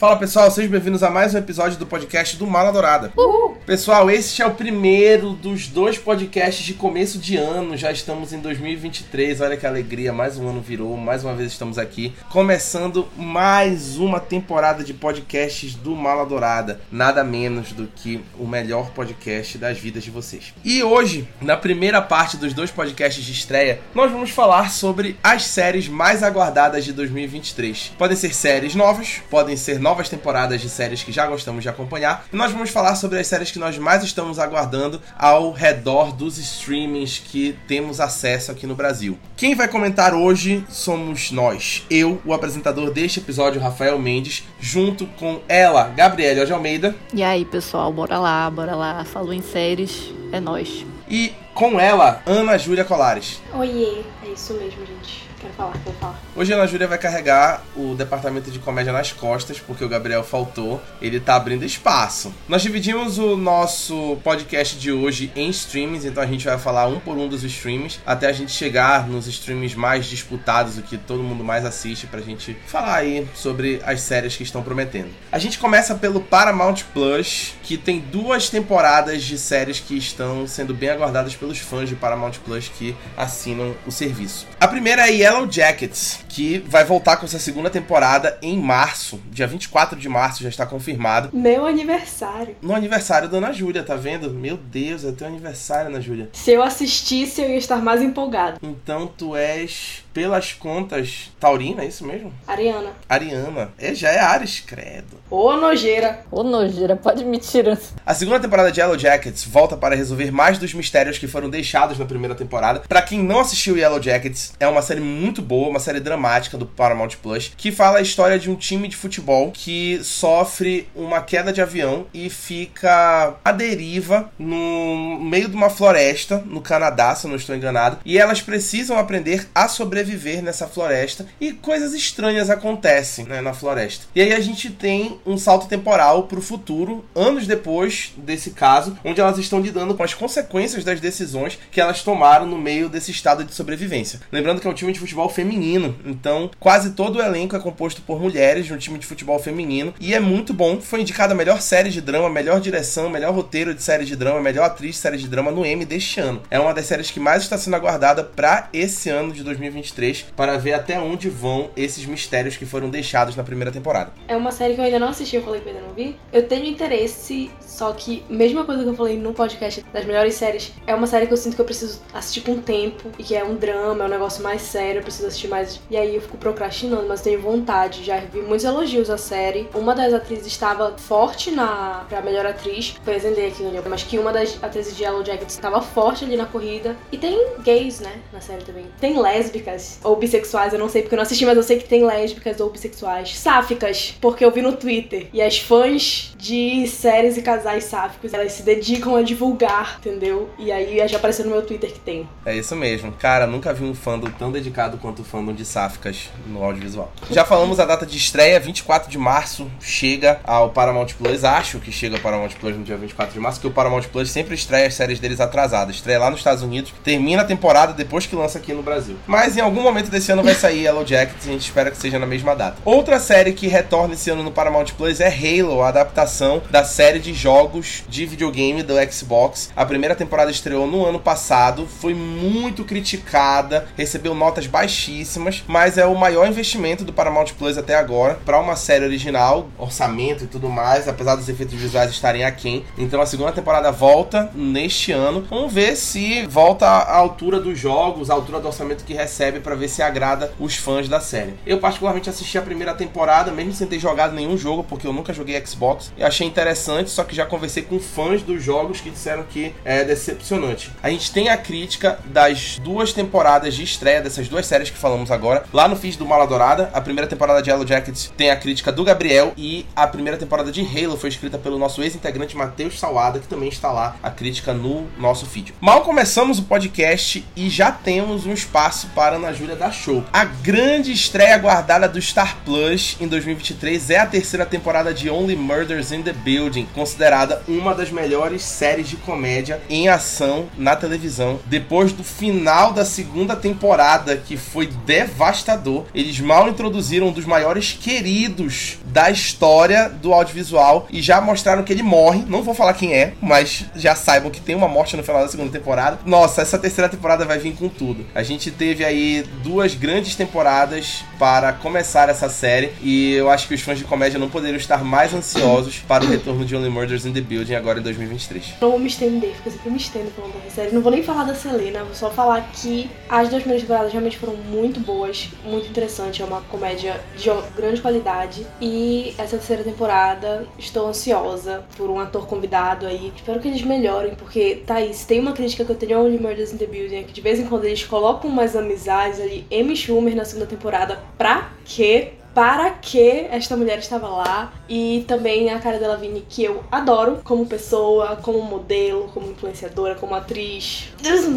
Fala pessoal, sejam bem-vindos a mais um episódio do podcast do Mala Dourada. Uhul. Pessoal, este é o primeiro dos dois podcasts de começo de ano. Já estamos em 2023. Olha que alegria, mais um ano virou, mais uma vez estamos aqui, começando mais uma temporada de podcasts do Mala Dourada. Nada menos do que o melhor podcast das vidas de vocês. E hoje, na primeira parte dos dois podcasts de estreia, nós vamos falar sobre as séries mais aguardadas de 2023. Podem ser séries novas, podem ser novas novas temporadas de séries que já gostamos de acompanhar. E nós vamos falar sobre as séries que nós mais estamos aguardando ao redor dos streamings que temos acesso aqui no Brasil. Quem vai comentar hoje somos nós. Eu, o apresentador deste episódio, Rafael Mendes, junto com ela, Gabriela de Almeida. E aí, pessoal, bora lá, bora lá. Falou em séries, é nós. E com ela, Ana Júlia Colares. Oiê, é isso mesmo, gente. Falar, falar. Hoje a Ana Júlia vai carregar o departamento de comédia nas costas, porque o Gabriel faltou. Ele tá abrindo espaço. Nós dividimos o nosso podcast de hoje em streams, então a gente vai falar um por um dos streams, até a gente chegar nos streams mais disputados, o que todo mundo mais assiste, pra gente falar aí sobre as séries que estão prometendo. A gente começa pelo Paramount Plus, que tem duas temporadas de séries que estão sendo bem aguardadas pelos fãs de Paramount Plus que assinam o serviço. A primeira é Yellow Jackets, que vai voltar com essa segunda temporada em março. Dia 24 de março já está confirmado. Meu aniversário. No aniversário da Ana Júlia, tá vendo? Meu Deus, é teu aniversário, Ana Júlia. Se eu assistisse, eu ia estar mais empolgado. Então tu és, pelas contas, Taurina, é isso mesmo? Ariana. Ariana. É, já é Ares, credo. Ô nojeira. Ô nojeira, pode me tirar. A segunda temporada de Yellow Jackets volta para resolver mais dos mistérios que foram deixados na primeira temporada. Para quem não assistiu Yellow Jackets, é uma série muito boa, uma série dramática do Paramount Plus, que fala a história de um time de futebol que sofre uma queda de avião e fica à deriva no meio de uma floresta no Canadá, se eu não estou enganado, e elas precisam aprender a sobreviver nessa floresta e coisas estranhas acontecem né, na floresta. E aí a gente tem um salto temporal para o futuro, anos depois desse caso, onde elas estão lidando com as consequências das decisões que elas tomaram no meio desse estado de sobrevivência. Lembrando que é um time de futebol feminino, então quase todo o elenco é composto por mulheres de um time de futebol feminino e é muito bom. Foi indicada a melhor série de drama, melhor direção, melhor roteiro de série de drama, melhor atriz de série de drama no M deste ano. É uma das séries que mais está sendo aguardada para esse ano de 2023 para ver até onde vão esses mistérios que foram deixados na primeira temporada. É uma série que eu ainda não assisti, eu falei que eu ainda não vi. Eu tenho interesse, só que, mesma coisa que eu falei no podcast das melhores séries, é uma série que eu sinto que eu preciso assistir com tempo e que é um drama, é um negócio mais sério, eu preciso assistir mais. E aí eu fico procrastinando, mas tenho vontade. Já vi muitos elogios à série. Uma das atrizes estava forte na pra melhor atriz, foi a Zendaya aqui no mas que uma das atrizes de Yellow Jackets estava forte ali na corrida. E tem gays, né, na série também. Tem lésbicas ou bissexuais, eu não sei porque eu não assisti, mas eu sei que tem lésbicas ou bissexuais. Sáficas, porque eu vi no Twitter. E as fãs de séries e casais sáficos, elas se dedicam a divulgar, entendeu? E aí já apareceu no meu Twitter que tem. É isso mesmo. Cara, nunca vi um fandom tão dedicado quanto o fandom de sáficas no audiovisual. Já falamos a data de estreia, 24 de março, chega ao Paramount Plus. Acho que chega ao Paramount Plus no dia 24 de março, que o Paramount Plus sempre estreia as séries deles atrasadas. Estreia lá nos Estados Unidos, termina a temporada depois que lança aqui no Brasil. Mas em algum momento desse ano vai sair Yellow Jackets a gente espera que seja na mesma data. Outra série que retorna esse ano no Paramount Plus é Halo, a adaptação da série de jogos de videogame do Xbox. A primeira temporada estreou no ano passado, foi muito criticada, recebeu notas baixíssimas, mas é o maior investimento do Paramount Plus até agora para uma série original, orçamento e tudo mais, apesar dos efeitos visuais estarem aquém. Então a segunda temporada volta neste ano. Vamos ver se volta à altura dos jogos, à altura do orçamento que recebe para ver se agrada os fãs da série. Eu particularmente assisti a primeira temporada, mesmo sem ter jogado nenhum jogo, porque eu nunca joguei Xbox, e achei interessante, só que já conversei com fãs dos jogos que disseram que é decepcionante. A gente tem a crítica das duas temporadas de estreia dessas duas séries que falamos agora, lá no feed do Mala Dourada. A primeira temporada de Yellow Jackets tem a crítica do Gabriel e a primeira temporada de Halo foi escrita pelo nosso ex-integrante Matheus Salada, que também está lá a crítica no nosso feed. Mal começamos o podcast e já temos um espaço para Ana Júlia dar show. A grande estreia aguardada do Star Plus em 2023 é a terceira temporada de Only Murders in the Building, considerada uma das melhores séries de comédia em ação na televisão. Depois do final da segunda temporada, que foi devastador, eles mal introduziram um dos maiores queridos da história do audiovisual e já mostraram que ele morre. Não vou falar quem é, mas já saibam que tem uma morte no final da segunda temporada. Nossa, essa terceira temporada vai vir com tudo. A gente teve aí duas grandes temporadas para começar essa série e eu acho que os fãs de comédia não poderiam estar mais ansiosos para o retorno de Only Murders in the Building agora em 2023. Não vou me estender, eu sempre me estendo falando da série. Não vou nem falar da Selena, vou só falar que as duas primeiras temporadas realmente foram muito boas, muito interessante. É uma comédia de grande qualidade. E essa terceira temporada, estou ansiosa por um ator convidado aí. Espero que eles melhorem, porque, Thaís, tem uma crítica que eu tenho ao Only Murders in the Building, é que de vez em quando eles colocam umas amizades ali. Amy Schumer na segunda temporada, pra quê? Para que esta mulher estava lá e também a Cara Delevingne que eu adoro como pessoa, como modelo, como influenciadora, como atriz.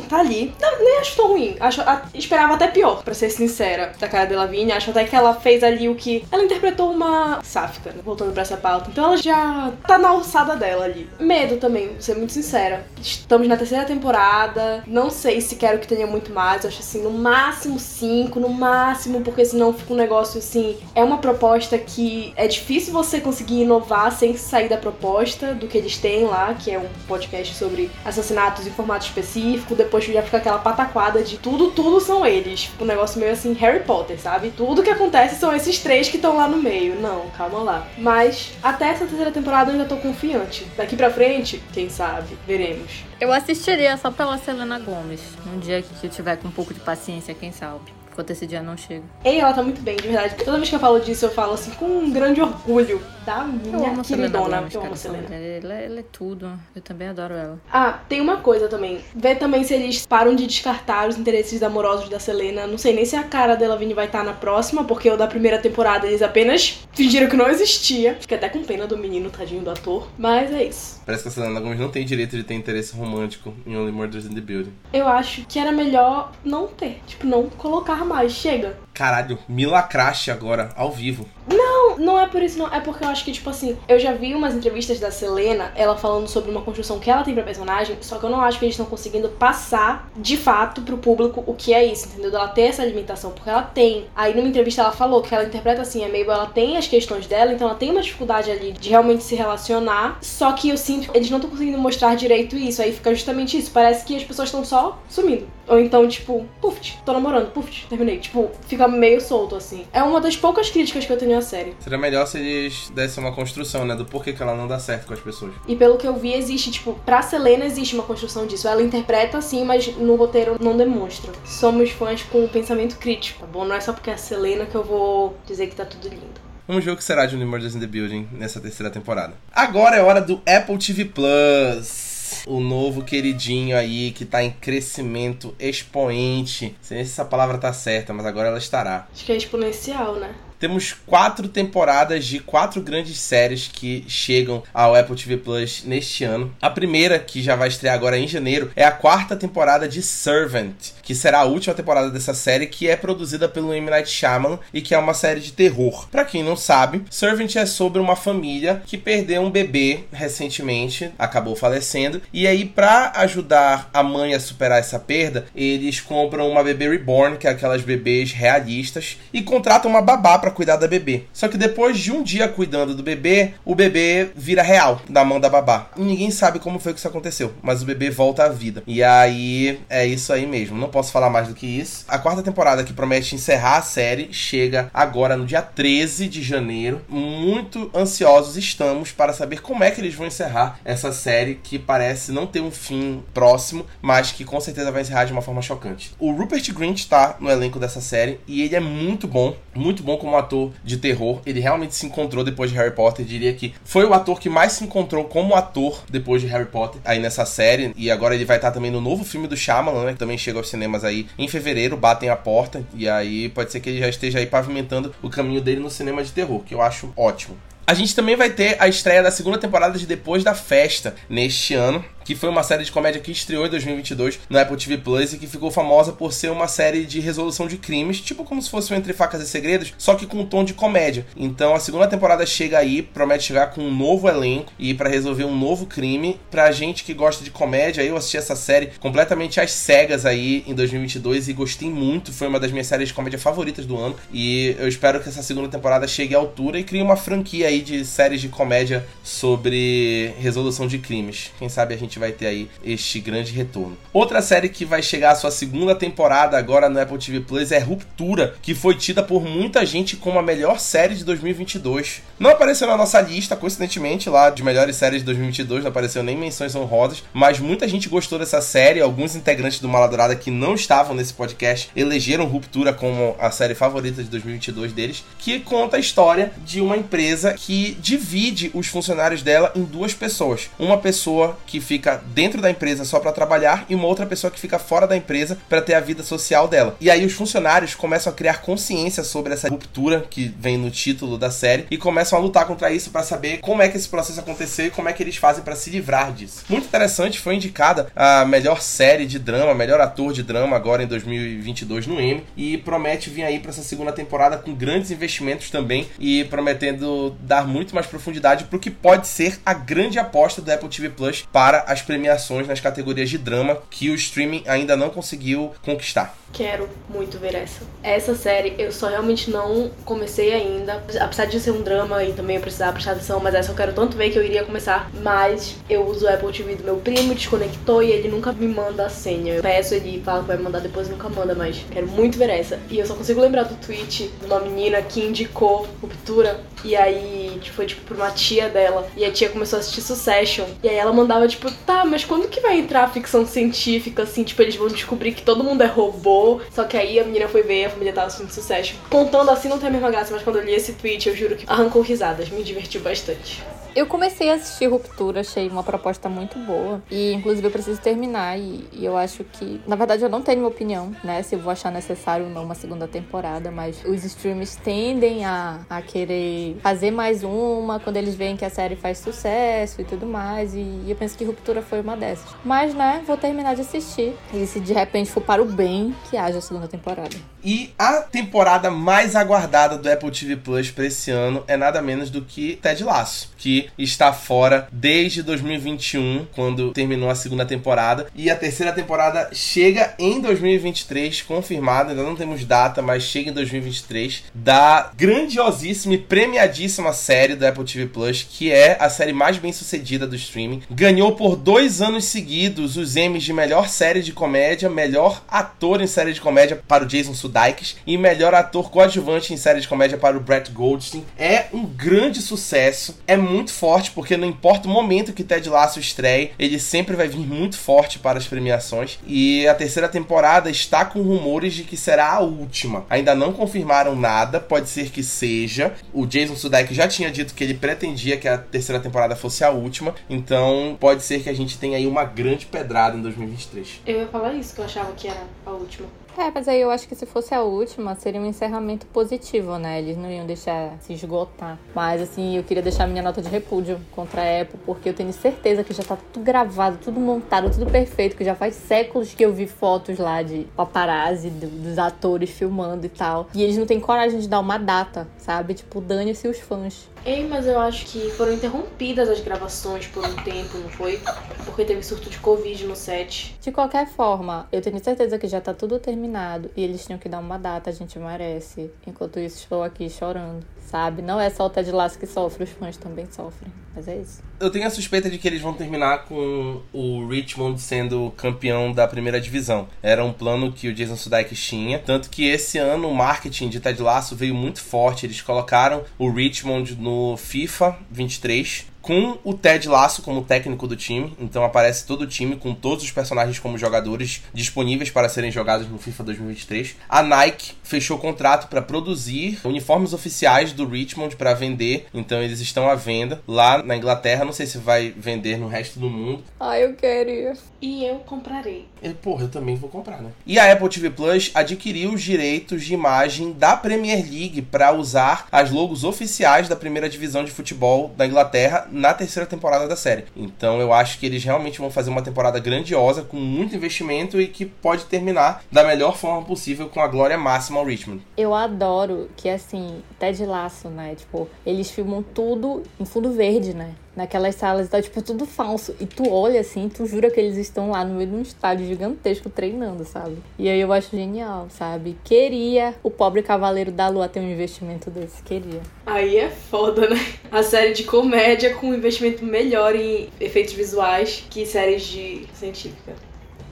Tá ali. Não, nem acho tão ruim. Acho, a, esperava até pior, para ser sincera, da Cara Delevingne. Acho até que ela fez ali o que ela interpretou uma sáfica, né? voltando para essa pauta. Então ela já tá na alçada dela ali. Medo também, vou ser muito sincera. Estamos na terceira temporada. Não sei se quero que tenha muito mais. Acho assim, no máximo cinco, no máximo, porque senão fica um negócio assim é uma proposta que é difícil você conseguir inovar sem sair da proposta do que eles têm lá, que é um podcast sobre assassinatos em formato específico. Depois já fica aquela pataquada de tudo, tudo são eles. Um negócio meio assim, Harry Potter, sabe? Tudo que acontece são esses três que estão lá no meio. Não, calma lá. Mas até essa terceira temporada eu ainda tô confiante. Daqui pra frente, quem sabe, veremos. Eu assistiria só pela Selena Gomes. Um dia que eu tiver com um pouco de paciência, quem sabe enquanto esse dia não chega. Ei, ela tá muito bem, de verdade. Toda vez que eu falo disso, eu falo assim com um grande orgulho da minha eu queridona. Gomes, eu amo a Selena. Ela, ela, é tudo. Eu também adoro ela. Ah, tem uma coisa também. Vê também se eles param de descartar os interesses amorosos da Selena. Não sei nem se a cara dela Vini vai estar na próxima, porque o da primeira temporada eles apenas fingiram que não existia. Fiquei até com pena do menino, tadinho do ator. Mas é isso. Parece que a Selena Gomes não tem direito de ter interesse romântico em Only Murders in the Building. Eu acho que era melhor não ter. Tipo, não colocar mais. Chega. Caralho, Mila Crash agora, ao vivo. Não, não é por isso, não. É porque eu acho que, tipo assim, eu já vi umas entrevistas da Selena, ela falando sobre uma construção que ela tem pra personagem, só que eu não acho que eles estão conseguindo passar de fato pro público o que é isso, entendeu? Ela ter essa alimentação, porque ela tem. Aí numa entrevista ela falou que ela interpreta assim, a Mabel ela tem as questões dela, então ela tem uma dificuldade ali de realmente se relacionar, só que eu sinto que eles não estão conseguindo mostrar direito isso, aí fica justamente isso. Parece que as pessoas estão só sumindo. Ou então, tipo, puf, tô namorando, puf, terminei. Tipo, fica meio solto assim. É uma das poucas críticas que eu tenho a série. Seria melhor se eles dessem uma construção, né? Do porquê que ela não dá certo com as pessoas. E pelo que eu vi, existe, tipo, pra Selena existe uma construção disso. Ela interpreta assim, mas no roteiro não demonstra. Somos fãs com pensamento crítico, tá bom? Não é só porque é a Selena que eu vou dizer que tá tudo lindo. Vamos ver o que será de Murders in the Building nessa terceira temporada. Agora é hora do Apple TV Plus. O novo queridinho aí que tá em crescimento expoente. Não sei se essa palavra tá certa, mas agora ela estará. Acho que é exponencial, né? Temos quatro temporadas de quatro grandes séries que chegam ao Apple TV Plus neste ano. A primeira, que já vai estrear agora em janeiro, é a quarta temporada de Servant, que será a última temporada dessa série, que é produzida pelo M. Night e que é uma série de terror. Para quem não sabe, Servant é sobre uma família que perdeu um bebê recentemente, acabou falecendo, e aí para ajudar a mãe a superar essa perda, eles compram uma bebê reborn, que é aquelas bebês realistas, e contratam uma babá para cuidar da bebê. Só que depois de um dia cuidando do bebê, o bebê vira real da mão da babá. E ninguém sabe como foi que isso aconteceu, mas o bebê volta à vida. E aí é isso aí mesmo. Não posso falar mais do que isso. A quarta temporada que promete encerrar a série chega agora no dia 13 de janeiro. Muito ansiosos estamos para saber como é que eles vão encerrar essa série que parece não ter um fim próximo, mas que com certeza vai encerrar de uma forma chocante. O Rupert Grint está no elenco dessa série e ele é muito bom, muito bom como ator de terror. Ele realmente se encontrou depois de Harry Potter. Diria que foi o ator que mais se encontrou como ator depois de Harry Potter aí nessa série. E agora ele vai estar também no novo filme do Shyamalan, né, que também chega aos cinemas aí em fevereiro, batem a porta. E aí pode ser que ele já esteja aí pavimentando o caminho dele no cinema de terror, que eu acho ótimo. A gente também vai ter a estreia da segunda temporada de Depois da Festa neste ano. Que foi uma série de comédia que estreou em 2022 no Apple TV Plus e que ficou famosa por ser uma série de resolução de crimes, tipo como se fosse um Entre Facas e Segredos, só que com um tom de comédia. Então a segunda temporada chega aí, promete chegar com um novo elenco e para resolver um novo crime. Pra gente que gosta de comédia, eu assisti essa série completamente às cegas aí em 2022 e gostei muito, foi uma das minhas séries de comédia favoritas do ano e eu espero que essa segunda temporada chegue à altura e crie uma franquia aí de séries de comédia sobre resolução de crimes. Quem sabe a gente vai ter aí este grande retorno. Outra série que vai chegar à sua segunda temporada agora no Apple TV Plus é Ruptura, que foi tida por muita gente como a melhor série de 2022. Não apareceu na nossa lista, coincidentemente, lá de melhores séries de 2022, não apareceu nem menções honrosas, mas muita gente gostou dessa série. Alguns integrantes do Maladrada que não estavam nesse podcast elegeram Ruptura como a série favorita de 2022 deles, que conta a história de uma empresa que divide os funcionários dela em duas pessoas. Uma pessoa que fica dentro da empresa só para trabalhar e uma outra pessoa que fica fora da empresa para ter a vida social dela. E aí os funcionários começam a criar consciência sobre essa ruptura que vem no título da série e começam a lutar contra isso para saber como é que esse processo aconteceu e como é que eles fazem para se livrar disso. Muito interessante, foi indicada a melhor série de drama, melhor ator de drama agora em 2022 no Emmy e promete vir aí para essa segunda temporada com grandes investimentos também e prometendo dar muito mais profundidade para o que pode ser a grande aposta do Apple TV Plus para as premiações nas categorias de drama que o streaming ainda não conseguiu conquistar. Quero muito ver essa. Essa série eu só realmente não comecei ainda. Apesar de ser um drama e também eu precisar prestar atenção, mas essa eu quero tanto ver que eu iria começar. Mas eu uso o Apple TV do meu primo, desconectou e ele nunca me manda a senha. Eu peço, ele fala que vai mandar depois nunca manda, mas quero muito ver essa. E eu só consigo lembrar do tweet de uma menina que indicou ruptura. E aí tipo, foi tipo pra uma tia dela. E a tia começou a assistir Succession. E aí ela mandava, tipo, tá, mas quando que vai entrar a ficção científica? Assim, tipo, eles vão descobrir que todo mundo é robô só que aí a menina foi ver, a família tava assistindo sucesso. Contando assim não tem a mesma graça, mas quando eu li esse tweet, eu juro que arrancou risadas, me divertiu bastante. Eu comecei a assistir Ruptura, achei uma proposta muito boa. E, inclusive, eu preciso terminar. E, e, eu acho que, na verdade, eu não tenho opinião, né? Se eu vou achar necessário ou não uma segunda temporada. Mas os streams tendem a, a querer fazer mais uma quando eles veem que a série faz sucesso e tudo mais. E, e eu penso que Ruptura foi uma dessas. Mas, né, vou terminar de assistir. E se de repente for para o bem, que haja a segunda temporada. E a temporada mais aguardada do Apple TV Plus para esse ano é nada menos do que Ted Lasso, que está fora desde 2021, quando terminou a segunda temporada. E a terceira temporada chega em 2023, confirmada, ainda não temos data, mas chega em 2023, da grandiosíssima e premiadíssima série do Apple TV Plus, que é a série mais bem sucedida do streaming. Ganhou por dois anos seguidos os Emmys de melhor série de comédia, melhor ator em série de comédia para o Jason Sudeikis e melhor ator coadjuvante em série de comédia para o Brett Goldstein. É um grande sucesso, é muito forte, porque não importa o momento que Ted Lasso estreie, ele sempre vai vir muito forte para as premiações. E a terceira temporada está com rumores de que será a última. Ainda não confirmaram nada, pode ser que seja. O Jason Sudeikis já tinha dito que ele pretendia que a terceira temporada fosse a última, então pode ser que a gente tenha aí uma grande pedrada em 2023. Eu ia falar isso, que eu achava que era a última. É, mas aí eu acho que se fosse a última, seria um encerramento positivo, né? Eles não iam deixar se esgotar. Mas, assim, eu queria deixar minha nota de repúdio contra a Apple, porque eu tenho certeza que já tá tudo gravado, tudo montado, tudo perfeito, que já faz séculos que eu vi fotos lá de paparazzi, dos atores filmando e tal. E eles não têm coragem de dar uma data, sabe? Tipo, dane-se os fãs. Ei, mas eu acho que foram interrompidas as gravações por um tempo, não foi? Porque teve surto de Covid no set. De qualquer forma, eu tenho certeza que já tá tudo terminado e eles tinham que dar uma data, a gente merece. Enquanto isso, estou aqui chorando, sabe? Não é só o Ted Lasso que sofre, os fãs também sofrem. Mas é isso. Eu tenho a suspeita de que eles vão terminar com o Richmond sendo campeão da primeira divisão. Era um plano que o Jason Sudeikis tinha. Tanto que esse ano o marketing de Ted Lasso veio muito forte. Eles colocaram o Richmond no FIFA 23 com o Ted Lasso como técnico do time. Então aparece todo o time com todos os personagens como jogadores disponíveis para serem jogados no FIFA 2023. A Nike fechou contrato para produzir uniformes oficiais do Richmond para vender. Então eles estão à venda lá na Inglaterra. Não sei se vai vender no resto do mundo. Ah, eu queria. E eu comprarei. E, porra, eu também vou comprar, né? E a Apple TV Plus adquiriu os direitos de imagem da Premier League para usar as logos oficiais da primeira divisão de futebol da Inglaterra na terceira temporada da série. Então eu acho que eles realmente vão fazer uma temporada grandiosa, com muito investimento e que pode terminar da melhor forma possível com a glória máxima ao Richmond. Eu adoro que, assim, Ted Laço, né? Tipo, eles filmam tudo em fundo verde, né? Naquelas salas, tá tipo tudo falso. E tu olha assim, tu jura que eles estão lá no meio de um estádio gigantesco treinando, sabe? E aí eu acho genial, sabe? Queria o pobre Cavaleiro da Lua ter um investimento desse, queria. Aí é foda, né? A série de comédia com um investimento melhor em efeitos visuais que séries de científica.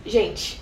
Gente,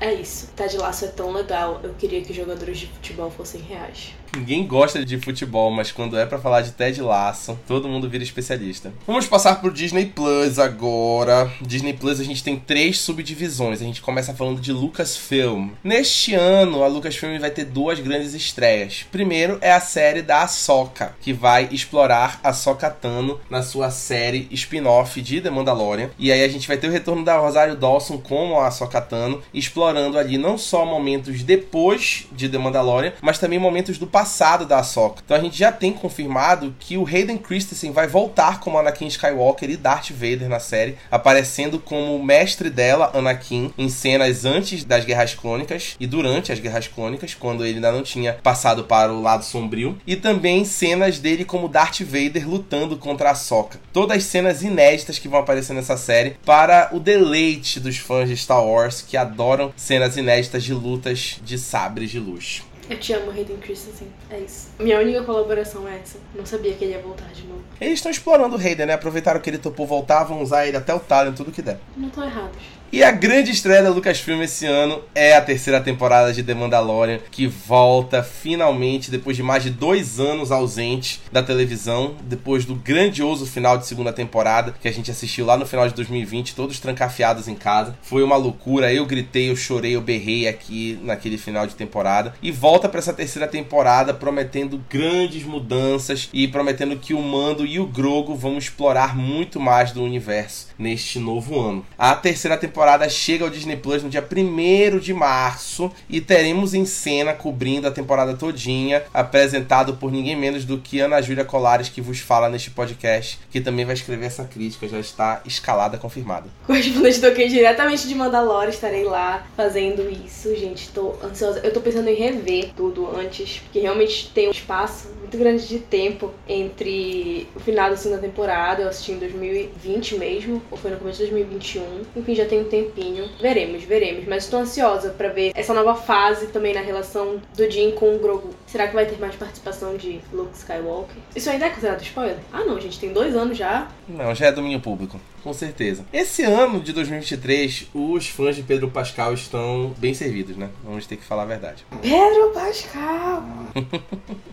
é isso. Tá de laço é tão legal. Eu queria que os jogadores de futebol fossem reais. Ninguém gosta de futebol, mas quando é para falar de Ted Lasso, todo mundo vira especialista. Vamos passar pro Disney Plus agora. Disney Plus a gente tem três subdivisões. A gente começa falando de Lucasfilm. Neste ano, a Lucasfilm vai ter duas grandes estreias. Primeiro é a série da Ahsoka, que vai explorar a Ahsoka Tano na sua série spin-off de The Mandalorian. E aí a gente vai ter o retorno da Rosário Dawson como a Ahsoka Tano, explorando ali não só momentos depois de The Mandalorian, mas também momentos do passado da Ahsoka. Então a gente já tem confirmado que o Hayden Christensen vai voltar como Anakin Skywalker e Darth Vader na série, aparecendo como mestre dela, Anakin, em cenas antes das Guerras Clônicas e durante as Guerras Clônicas, quando ele ainda não tinha passado para o lado sombrio, e também cenas dele como Darth Vader lutando contra a Ahsoka. Todas cenas inéditas que vão aparecer nessa série para o deleite dos fãs de Star Wars que adoram cenas inéditas de lutas de sabres de luz. Eu te amo, Hayden Christensen. É isso. Minha única colaboração é essa. Não sabia que ele ia voltar de novo. Eles estão explorando o Hayden, né? Aproveitaram que ele topou voltar, vão usar ele até o talent, tudo que der. Não estão errados. E a grande estreia da Lucasfilm esse ano é a terceira temporada de The Mandalorian, que volta finalmente depois de mais de dois anos ausente da televisão, depois do grandioso final de segunda temporada que a gente assistiu lá no final de 2020, todos trancafiados em casa. Foi uma loucura, eu gritei, eu chorei, eu berrei aqui naquele final de temporada. E volta para essa terceira temporada prometendo grandes mudanças e prometendo que o Mando e o Grogo vão explorar muito mais do universo neste novo ano. A terceira temporada chega ao Disney Plus no dia 1 de março e teremos em cena cobrindo a temporada todinha, apresentado por ninguém menos do que Ana Júlia Colares, que vos fala neste podcast, que também vai escrever essa crítica, já está escalada, confirmada. Correspondente toquei diretamente de Mandalore, estarei lá fazendo isso, gente, tô ansiosa. Eu tô pensando em rever tudo antes, porque realmente tem um espaço muito grande de tempo entre o final da segunda temporada, eu assisti em 2020 mesmo, ou foi no começo de 2021. Enfim, já tem um tempinho. Veremos, veremos. Mas estou ansiosa para ver essa nova fase também na relação do Jim com o Grogu. Será que vai ter mais participação de Luke Skywalker? Isso ainda é considerado spoiler? Ah, não, gente, tem dois anos já. Não, já é domínio público, com certeza. Esse ano de 2023, os fãs de Pedro Pascal estão bem servidos, né? Vamos ter que falar a verdade. Pedro Pascal!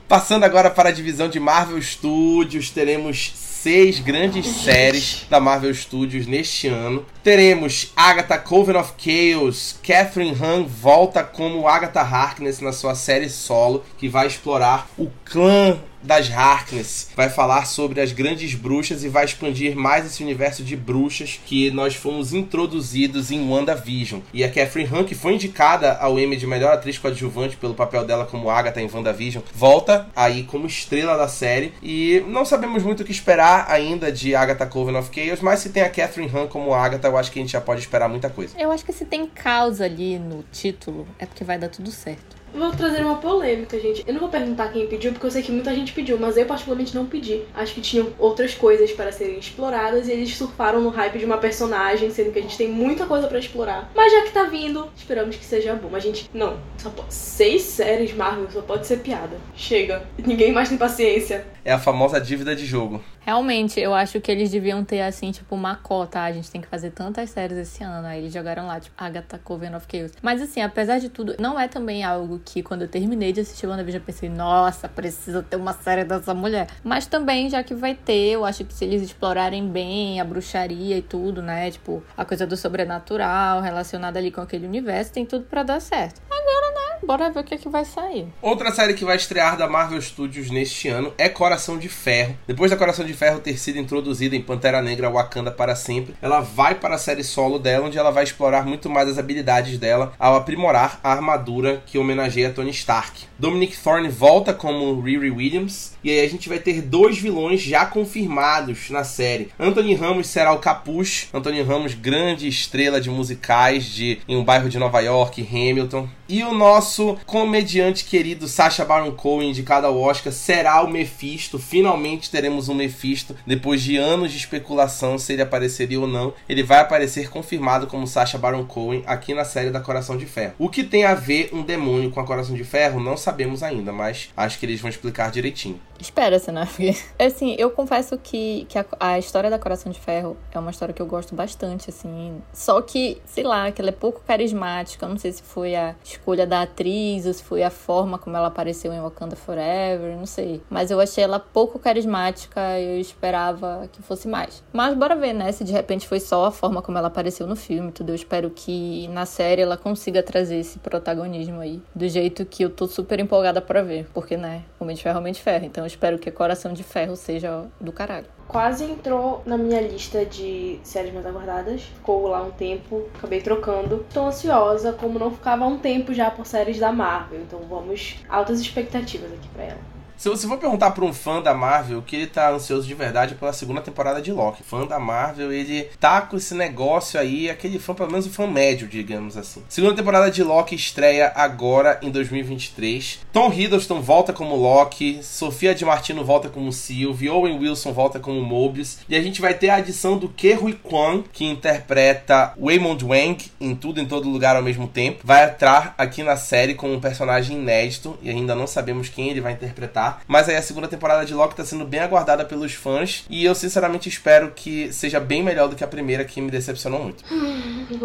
Passando agora para a divisão de Marvel Studios, teremos seis grandes séries da Marvel Studios neste ano. Teremos Agatha Coven of Chaos, Catherine Han volta como Agatha Harkness na sua série solo, que vai explorar o clã das Harkness. Vai falar sobre as grandes bruxas e vai expandir mais esse universo de bruxas que nós fomos introduzidos em WandaVision. E a Catherine Han, que foi indicada ao Emmy de melhor atriz coadjuvante pelo papel dela como Agatha em WandaVision, volta aí como estrela da série. E não sabemos muito o que esperar ainda de Agatha Coven of Chaos, mas se tem a Catherine Han como Agatha, eu acho que a gente já pode esperar muita coisa. Eu acho que se tem causa ali no título, é porque vai dar tudo certo. Vou trazer uma polêmica, gente. Eu não vou perguntar quem pediu, porque eu sei que muita gente pediu, mas eu particularmente não pedi. Acho que tinham outras coisas para serem exploradas e eles surfaram no hype de uma personagem, sendo que a gente tem muita coisa para explorar. Mas já que tá vindo, esperamos que seja bom. Mas, gente, não. Só pode... Seis séries Marvel só pode ser piada. Chega. Ninguém mais tem paciência. É a famosa dívida de jogo. Realmente, eu acho que eles deviam ter, assim, tipo, uma cota. A gente tem que fazer tantas séries esse ano. Aí eles jogaram lá, tipo, Agatha Coven of Chaos. Mas, assim, apesar de tudo, não é também algo que, quando eu terminei de assistir WandaVision, eu pensei, nossa, precisa ter uma série dessa mulher. Mas também, já que vai ter, eu acho que se eles explorarem bem a bruxaria e tudo, né? Tipo, a coisa do sobrenatural relacionada ali com aquele universo, tem tudo para dar certo. Agora, né? Bora ver o que, é que vai sair. Outra série que vai estrear da Marvel Studios neste ano é Coração de Ferro. Depois da Coração de Ferro ter sido introduzida em Pantera Negra Wakanda para sempre, ela vai para a série solo dela, onde ela vai explorar muito mais as habilidades dela ao aprimorar a armadura que homenageia Tony Stark. Dominic Thorne volta como Riri Williams, e aí a gente vai ter dois vilões já confirmados na série. Anthony Ramos será o Capuz. Anthony Ramos, grande estrela de musicais de em um bairro de Nova York, Hamilton. E o nosso comediante querido Sacha Baron Cohen, indicado ao Oscar, será o Mephisto. Finalmente teremos um Mephisto. Depois de anos de especulação se ele apareceria ou não, ele vai aparecer confirmado como Sacha Baron Cohen aqui na série da Coração de Ferro. O que tem a ver um demônio com a Coração de Ferro, não sabemos ainda, mas acho que eles vão explicar direitinho. Espera-se, né? Porque, assim, eu confesso que, que a, a, história da Coração de Ferro é uma história que eu gosto bastante, assim. Só que, sei lá, que ela é pouco carismática. Eu não sei se foi a escolha da atriz ou se foi a forma como ela apareceu em Wakanda Forever, não sei. Mas eu achei ela pouco carismática e eu esperava que fosse mais. Mas bora ver, né? Se de repente foi só a forma como ela apareceu no filme, tudo. Eu espero que na série ela consiga trazer esse protagonismo aí. Do jeito que eu tô super empolgada para ver. Porque, né? Homem de Ferro, Homem de Ferro. Então espero que Coração de Ferro seja do caralho. Quase entrou na minha lista de séries mais aguardadas. Ficou lá um tempo, acabei trocando. Tô ansiosa, como não ficava um tempo já por séries da Marvel. Então vamos altas expectativas aqui para ela. Se você for perguntar pra um fã da Marvel que ele tá ansioso de verdade pela segunda temporada de Loki. Fã da Marvel, ele tá com esse negócio aí, aquele fã, pelo menos o fã médio, digamos assim. Segunda temporada de Loki estreia agora em 2023. Tom Hiddleston volta como Loki, Sofia de Martino volta como Sylvie, Owen Wilson volta como Mobius. E a gente vai ter a adição do Ke Huy Quan, que interpreta Waymond Wang em Tudo em Todo Lugar ao mesmo tempo. Vai entrar aqui na série como um personagem inédito e ainda não sabemos quem ele vai interpretar. Mas aí a segunda temporada de Loki tá sendo bem aguardada pelos fãs. E eu sinceramente espero que seja bem melhor do que a primeira, que me decepcionou muito.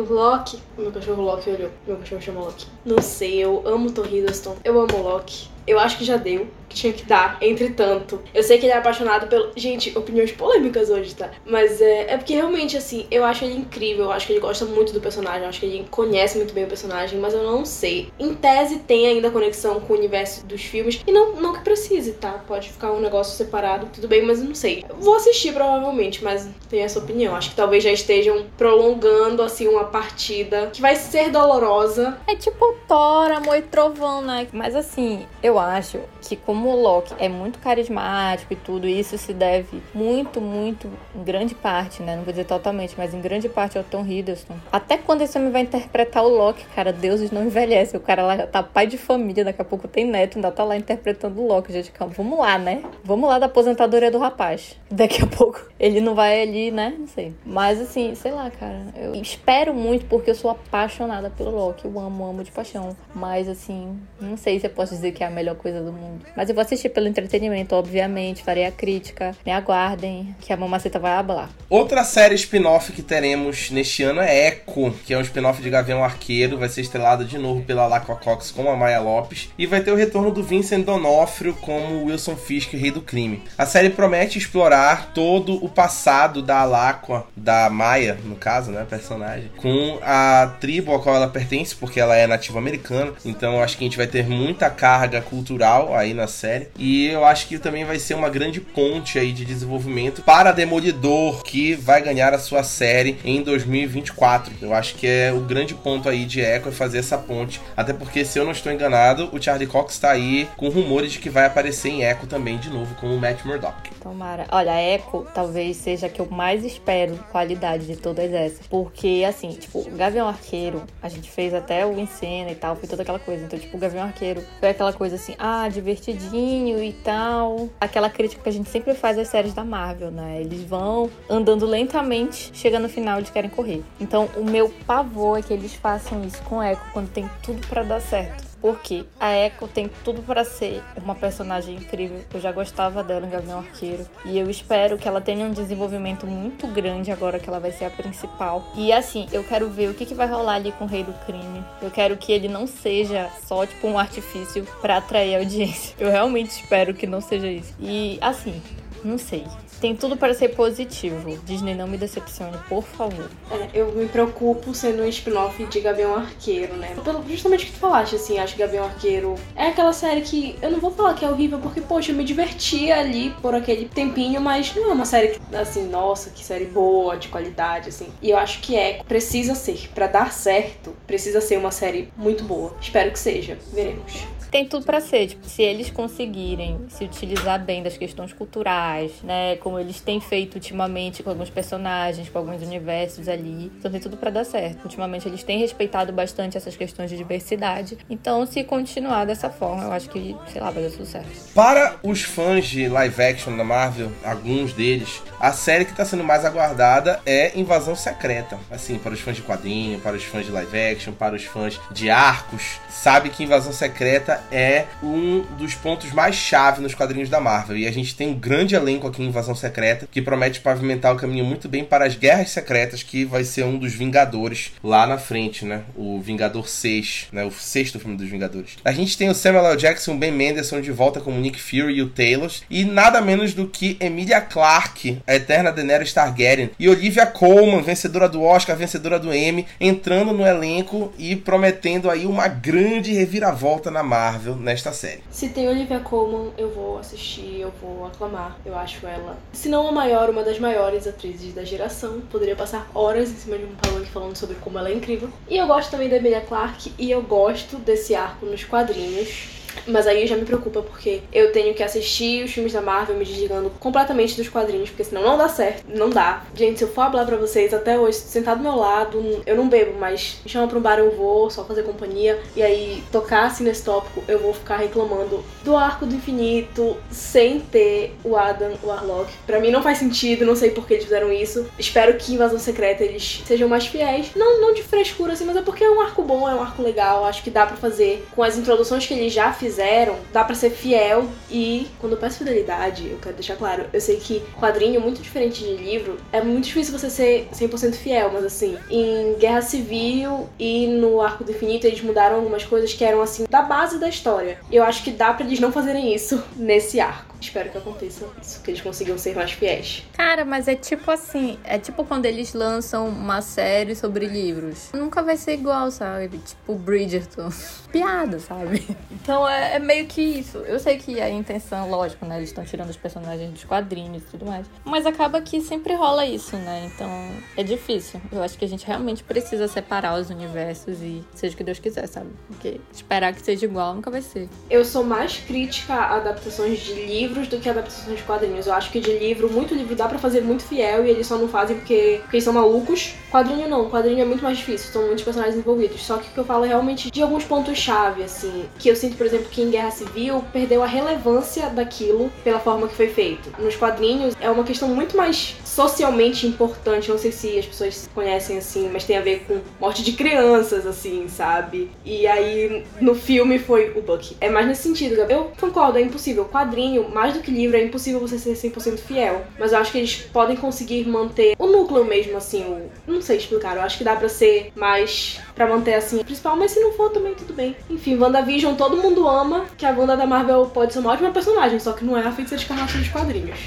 Loki. Meu cachorro Loki olhou. Meu cachorro chama Loki. Não sei, eu amo Hiddleston. Eu amo Loki. Eu acho que já deu que tinha que dar. Entretanto, eu sei que ele é apaixonado pelo. Gente, opiniões polêmicas hoje, tá? Mas é, é porque realmente, assim, eu acho ele incrível. Eu acho que ele gosta muito do personagem. Eu acho que ele conhece muito bem o personagem. Mas eu não sei. Em tese, tem ainda conexão com o universo dos filmes. E não, não que precise, tá? Pode ficar um negócio separado, tudo bem, mas eu não sei. Vou assistir provavelmente, mas tenho essa opinião. Acho que talvez já estejam prolongando, assim, uma partida que vai ser dolorosa. É tipo Thor, Amor e Trovão, né? Mas assim, eu acho que como o Loki é muito carismático e tudo, isso se deve muito, muito, em grande parte, né? Não vou dizer totalmente, mas em grande parte ao Tom Hiddleston. Até quando esse homem vai interpretar o Loki, cara, deuses não envelhece. O cara lá já tá pai de família, daqui a pouco tem neto, ainda tá lá interpretando o Loki. Gente, calma, vamos lá, né? Vamos lá da aposentadoria do rapaz. Daqui a pouco ele não vai ali, né? Não sei. Mas assim, sei lá, cara. Eu espero muito porque eu sou apaixonada pelo Loki. Eu amo, amo de paixão. Mas assim, não sei se eu posso dizer que é a melhor coisa do mundo. Mas eu vou assistir pelo entretenimento, obviamente. Farei a crítica. Me aguardem, que a Mamacita vai hablar. Outra série spin-off que teremos neste ano é Echo, que é um spin-off de Gavião Arqueiro. Vai ser estrelado de novo pela Laqua Cox com a Maya Lopes. E vai ter o retorno do Vincent Donofrio como Wilson Fisk, rei do crime. A série promete explorar todo o passado da Alacqua, da Maya, no caso, né, personagem, com a tribo a qual ela pertence, porque ela é nativa americana. Então acho que a gente vai ter muita carga cultural aí na série. E eu acho que também vai ser uma grande ponte aí de desenvolvimento para Demolidor, que vai ganhar a sua série em 2024. Eu acho que é o grande ponto aí de Echo é fazer essa ponte. Até porque, se eu não estou enganado, o Charlie Cox está aí com rumores de que vai aparecer em Echo também de novo, como o Matt Murdock. Tomara. Olha, a Echo talvez seja a que eu mais espero qualidade de todas essas. Porque, assim, tipo, Gavião Arqueiro, a gente fez até o Encena e tal, foi toda aquela coisa. Então, tipo, o Gavião Arqueiro foi aquela coisa assim, ah, divertidinho e tal. Aquela crítica que a gente sempre faz às séries da Marvel, né? Eles vão andando lentamente, chega no final eles querem correr. Então, o meu pavor é que eles façam isso com Echo quando tem tudo para dar certo. Porque a Echo tem tudo para ser uma personagem incrível. Eu já gostava dela em Gavião Arqueiro. E eu espero que ela tenha um desenvolvimento muito grande agora que ela vai ser a principal. E assim, eu quero ver o que, que vai rolar ali com o Rei do Crime. Eu quero que ele não seja só, tipo, um artifício para atrair a audiência. Eu realmente espero que não seja isso. E assim, não sei. Tem tudo para ser positivo. Disney não me decepcione, por favor. É, eu me preocupo sendo um spin-off de Gavião Arqueiro, né? Pelo, justamente o que tu falaste, assim, acho que Gavião Arqueiro é aquela série que eu não vou falar que é horrível, porque, poxa, eu me divertia ali por aquele tempinho, mas não é uma série que, assim, nossa, que série boa, de qualidade, assim. E eu acho que é, precisa ser. para dar certo, precisa ser uma série muito boa. Espero que seja. Veremos tem tudo para ser. Tipo, se eles conseguirem se utilizar bem das questões culturais, né? Como eles têm feito ultimamente com alguns personagens, com alguns universos ali. Então tem tudo para dar certo. Ultimamente eles têm respeitado bastante essas questões de diversidade. Então, se continuar dessa forma, eu acho que, sei lá, vai dar sucesso. Para os fãs de live action da Marvel, alguns deles, a série que está sendo mais aguardada é Invasão Secreta. Assim, para os fãs de quadrinho, para os fãs de live action, para os fãs de arcos, sabe que Invasão Secreta é um dos pontos mais chave nos quadrinhos da Marvel. E a gente tem um grande elenco aqui em Invasão Secreta que promete pavimentar o caminho muito bem para as Guerras Secretas, que vai ser um dos Vingadores lá na frente, né? O Vingador 6, né? O sexto filme dos Vingadores. A gente tem o Samuel L. Jackson, o Ben Mendelsohn de volta como Nick Fury e o Talos. E nada menos do que Emilia Clarke, a eterna Daenerys Targaryen. E Olivia Colman, vencedora do Oscar, vencedora do Emmy, entrando no elenco e prometendo aí uma grande reviravolta na Marvel. Marvel nesta série. Se tem Olivia Colman, eu vou assistir, eu vou aclamar. Eu acho ela, se não a maior, uma das maiores atrizes da geração. Poderia passar horas em cima de um palanque falando sobre como ela é incrível. E eu gosto também da Emilia Clarke e eu gosto desse arco nos quadrinhos mas aí já me preocupa porque eu tenho que assistir os filmes da Marvel me desligando completamente dos quadrinhos, porque senão não dá certo. Não dá. Gente, se eu for falar pra vocês até hoje, sentado do meu lado, eu não bebo, mas me chama pra um bar eu vou, só fazer companhia. E aí, tocar assim nesse tópico, eu vou ficar reclamando do arco do infinito sem ter o Adam Warlock. Pra mim não faz sentido, não sei por que eles fizeram isso. Espero que Invasão Secreta eles sejam mais fiéis. Não, não de frescura assim, mas é porque é um arco bom, é um arco legal. Acho que dá para fazer com as introduções que eles já fizeram dá para ser fiel e quando eu peço fidelidade, eu quero deixar claro, eu sei que quadrinho, muito diferente de livro, é muito difícil você ser 100% fiel, mas assim, em Guerra Civil e no Arco do Infinito eles mudaram algumas coisas que eram assim da base da história. Eu acho que dá para eles não fazerem isso nesse arco. Espero que aconteça isso, que eles consigam ser mais fiéis. Cara, mas é tipo assim, é tipo quando eles lançam uma série sobre livros. Nunca vai ser igual, sabe? Tipo Bridgerton. Piada, sabe? Então é, é, meio que isso. Eu sei que a intenção, lógico, né? Eles estão tirando os personagens dos quadrinhos e tudo mais. Mas acaba que sempre rola isso, né? Então é difícil. Eu acho que a gente realmente precisa separar os universos e seja o que Deus quiser, sabe? Porque esperar que seja igual nunca vai ser. Eu sou mais crítica a adaptações de livros livros do que adaptações de quadrinhos. Eu acho que de livro, muito livro dá para fazer muito fiel e eles só não fazem porque, porque eles são malucos. Quadrinho não, quadrinho é muito mais difícil, são muitos personagens envolvidos. Só que o que eu falo é realmente de alguns pontos-chave, assim. Que eu sinto, por exemplo, que em Guerra Civil perdeu a relevância daquilo pela forma que foi feito. Nos quadrinhos é uma questão muito mais socialmente importante. Não sei se as pessoas conhecem assim, mas tem a ver com morte de crianças, assim, sabe? E aí no filme foi o Bucky. É mais nesse sentido, Eu concordo, é impossível. Quadrinho, mais do que livro, é impossível você ser 100% fiel. Mas eu acho que eles podem conseguir manter o núcleo mesmo, assim. O... Não sei explicar, eu acho que dá pra ser mais. pra manter assim o principal, mas se não for também tudo bem. Enfim, WandaVision todo mundo ama, que a Wanda da Marvel pode ser uma ótima personagem, só que não é a feiticeira de carnação dos quadrinhos.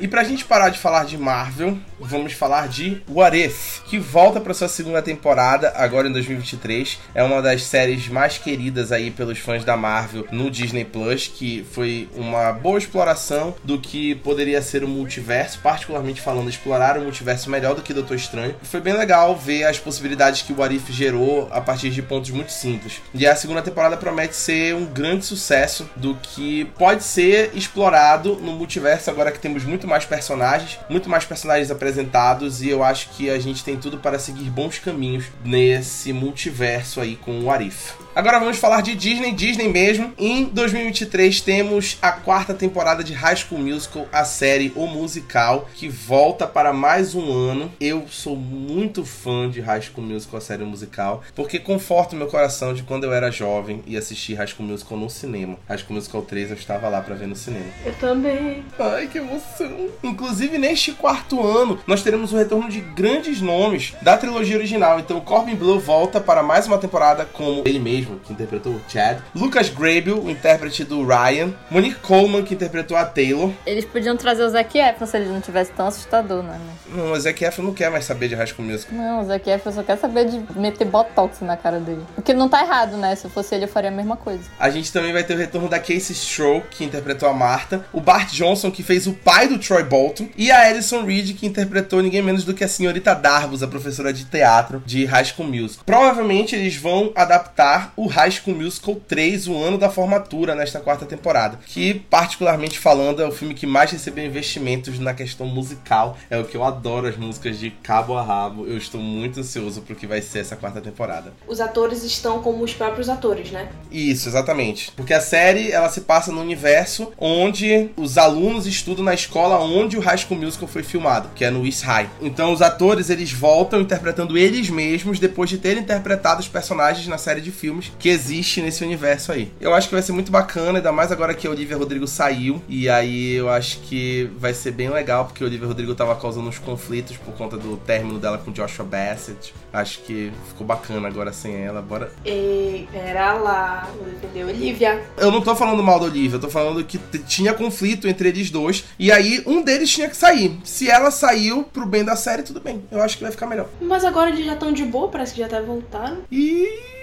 E pra gente parar de falar de Marvel, vamos falar de What If, que volta para sua segunda temporada agora em 2023. É uma das séries mais queridas aí pelos fãs da Marvel no Disney Plus, que foi uma boa exploração do que poderia ser o multiverso, particularmente falando, explorar o multiverso melhor do que Doutor Estranho. Foi bem legal ver as possibilidades que o What If gerou a partir de pontos muito simples. E a segunda temporada promete ser um grande sucesso do que pode ser explorado no multiverso agora que temos muito mais personagens, muito mais personagens apresentados e eu acho que a gente tem tudo para seguir bons caminhos nesse multiverso aí com o Arif. Agora vamos falar de Disney, Disney mesmo. Em 2023 temos a quarta temporada de High School Musical, a série O Musical, que volta para mais um ano. Eu sou muito fã de High School Musical, a série musical, porque conforta o meu coração de quando eu era jovem e assisti High School Musical no cinema. High School Musical 3 eu estava lá para ver no cinema. Eu também. Ai, que emoção. Inclusive neste quarto ano, nós teremos o retorno de grandes nomes da trilogia original. Então Corbin Blue volta para mais uma temporada como ele mesmo que interpretou o Chad. Lucas Grable, o intérprete do Ryan. Monique Coleman, que interpretou a Taylor. Eles podiam trazer o Zac Efron se ele não tivesse tão assustador, né? Não, o Zac Efron não quer mais saber de High School Musical. Não, o Zac Efron só quer saber de meter botox na cara dele. O que não tá errado, né? Se fosse ele, eu faria a mesma coisa. A gente também vai ter o retorno da Casey Stroh, que interpretou a Marta. O Bart Johnson, que fez o pai do Troy Bolton. E a Alison Reed, que interpretou ninguém menos do que a senhorita Darbus, a professora de teatro de High School Musical. Provavelmente eles vão adaptar o High School Musical 3, o ano da formatura, nesta quarta temporada. Que, particularmente falando, é o filme que mais recebeu investimentos na questão musical. É o que eu adoro as músicas de cabo a rabo. Eu estou muito ansioso pro que vai ser essa quarta temporada. Os atores estão como os próprios atores, né? Isso, exatamente. Porque a série, ela se passa no universo onde os alunos estudam na escola onde o High School Musical foi filmado, que é no East High. Então os atores, eles voltam interpretando eles mesmos depois de terem interpretado os personagens na série de filmes que existe nesse universo aí. Eu acho que vai ser muito bacana, ainda mais agora que a Olivia Rodrigo saiu. E aí eu acho que vai ser bem legal, porque a Olivia Rodrigo tava causando uns conflitos por conta do término dela com Joshua Bassett. Acho que ficou bacana agora sem ela. Bora. Ei, pera lá, vou defender Olivia. Eu não tô falando mal da Olivia, eu tô falando que tinha conflito entre eles dois. E aí um deles tinha que sair. Se ela saiu pro bem da série, tudo bem. Eu acho que vai ficar melhor. Mas agora eles já estão de boa, parece que já até voltaram. E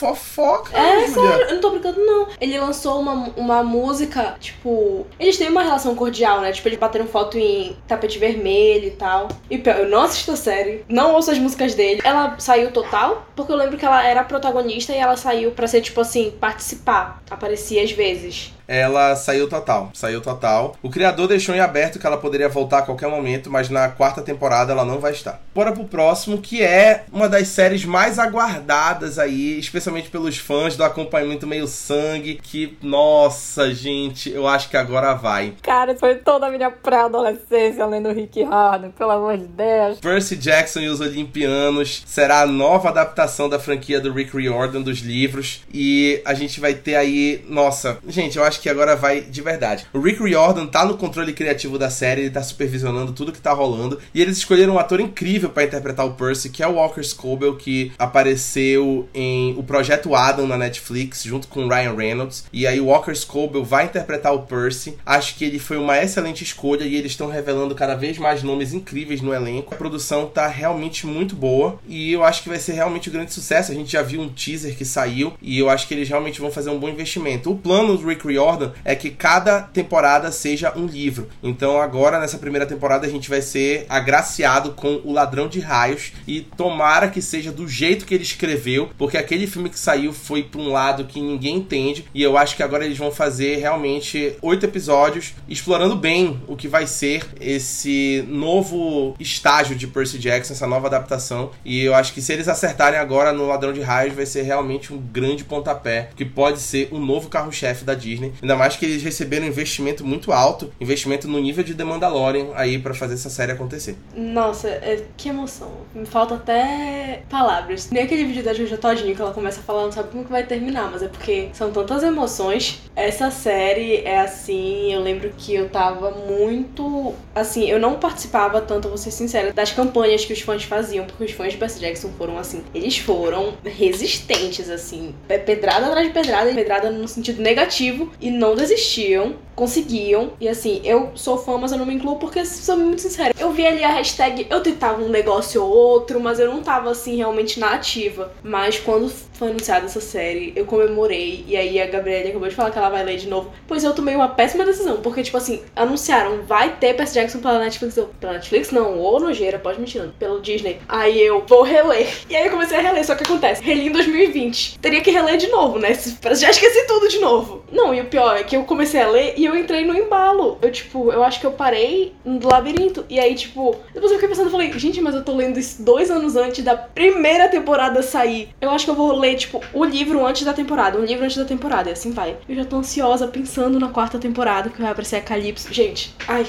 fofoca. É, sério, eu não tô brincando, não. Ele lançou uma, uma música, tipo. Eles têm uma relação cordial, né? Tipo, eles bateram foto em tapete vermelho e tal. E pior, eu não assisto a série, não ouço as músicas dele. Ela saiu total, porque eu lembro que ela era protagonista e ela saiu pra ser, tipo assim, participar. Aparecia às vezes ela saiu total. Saiu total. O criador deixou em aberto que ela poderia voltar a qualquer momento, mas na quarta temporada ela não vai estar. Bora pro próximo, que é uma das séries mais aguardadas aí, especialmente pelos fãs do acompanhamento meio sangue. Que, nossa, gente, eu acho que agora vai. Cara, foi toda a minha pré-adolescência lendo Rick Harden, pelo amor de Deus. Percy Jackson e os Olimpianos será a nova adaptação da franquia do Rick Riordan dos livros. E a gente vai ter aí. Nossa, gente, eu acho que agora vai de verdade. O Rick Riordan tá no controle criativo da série, ele tá supervisionando tudo que tá rolando. E eles escolheram um ator incrível para interpretar o Percy, que é o Walker Scobell, que apareceu em o Projeto Adam na Netflix, junto com Ryan Reynolds. E aí o Walker Scobell vai interpretar o Percy. Acho que ele foi uma excelente escolha e eles estão revelando cada vez mais nomes incríveis no elenco. A produção tá realmente muito boa e eu acho que vai ser realmente um grande sucesso. A gente já viu um teaser que saiu e eu acho que eles realmente vão fazer um bom investimento. O plano do Rick Riordan É que cada temporada seja um livro. Então agora nessa primeira temporada a gente vai ser agraciado com O Ladrão de Raios e tomara que seja do jeito que ele escreveu, porque aquele filme que saiu foi para um lado que ninguém entende e eu acho que agora eles vão fazer realmente oito episódios explorando bem o que vai ser esse novo estágio de Percy Jackson, essa nova adaptação. E eu acho que se eles acertarem agora no Ladrão de Raios vai ser realmente um grande pontapé que pode ser o novo carro-chefe da Disney Ainda mais que eles receberam um investimento muito alto, investimento no nível de The Mandalorian aí para fazer essa série acontecer. Nossa, é, que emoção. Me falta até palavras. Nem aquele vídeo da Jojo Todinho que ela começa a falar, não sabe como que vai terminar, mas é porque são tantas emoções. Essa série é assim, eu lembro que eu tava muito. Assim, eu não participava tanto, vou ser sincera, das campanhas que os fãs faziam, porque os fãs de Percy Jackson foram assim. Eles foram resistentes, assim. Pedrada atrás de pedrada, pedrada no sentido negativo. E não desistiam, conseguiam. E assim, eu sou fã, mas eu não me incluo porque, sou muito sincera, eu vi ali a hashtag, eu tentava um negócio ou outro, mas eu não tava assim realmente na ativa. Mas quando foi anunciada essa série, eu comemorei. E aí a Gabriela acabou de falar que ela vai ler de novo. Pois eu tomei uma péssima decisão, porque, tipo assim, anunciaram, vai ter Percy Jackson pela Netflix. Eu, pela Netflix não, ou nojeira, pode não, pelo Disney. Aí eu vou reler. E aí eu comecei a reler, só que acontece, reli em 2020. Teria que reler de novo, né? Já esqueci tudo de novo. Não, e o pior é que eu comecei a ler e eu entrei no embalo. Eu, tipo, eu acho que eu parei no labirinto. E aí, tipo, depois eu fiquei pensando, falei, gente, mas eu tô lendo isso dois anos antes da primeira temporada sair. Eu acho que eu vou ler, tipo, o livro antes da temporada, um livro antes da temporada, e assim vai. Eu já tô ansiosa pensando na quarta temporada, que vai aparecer a Calypso. Gente, ai,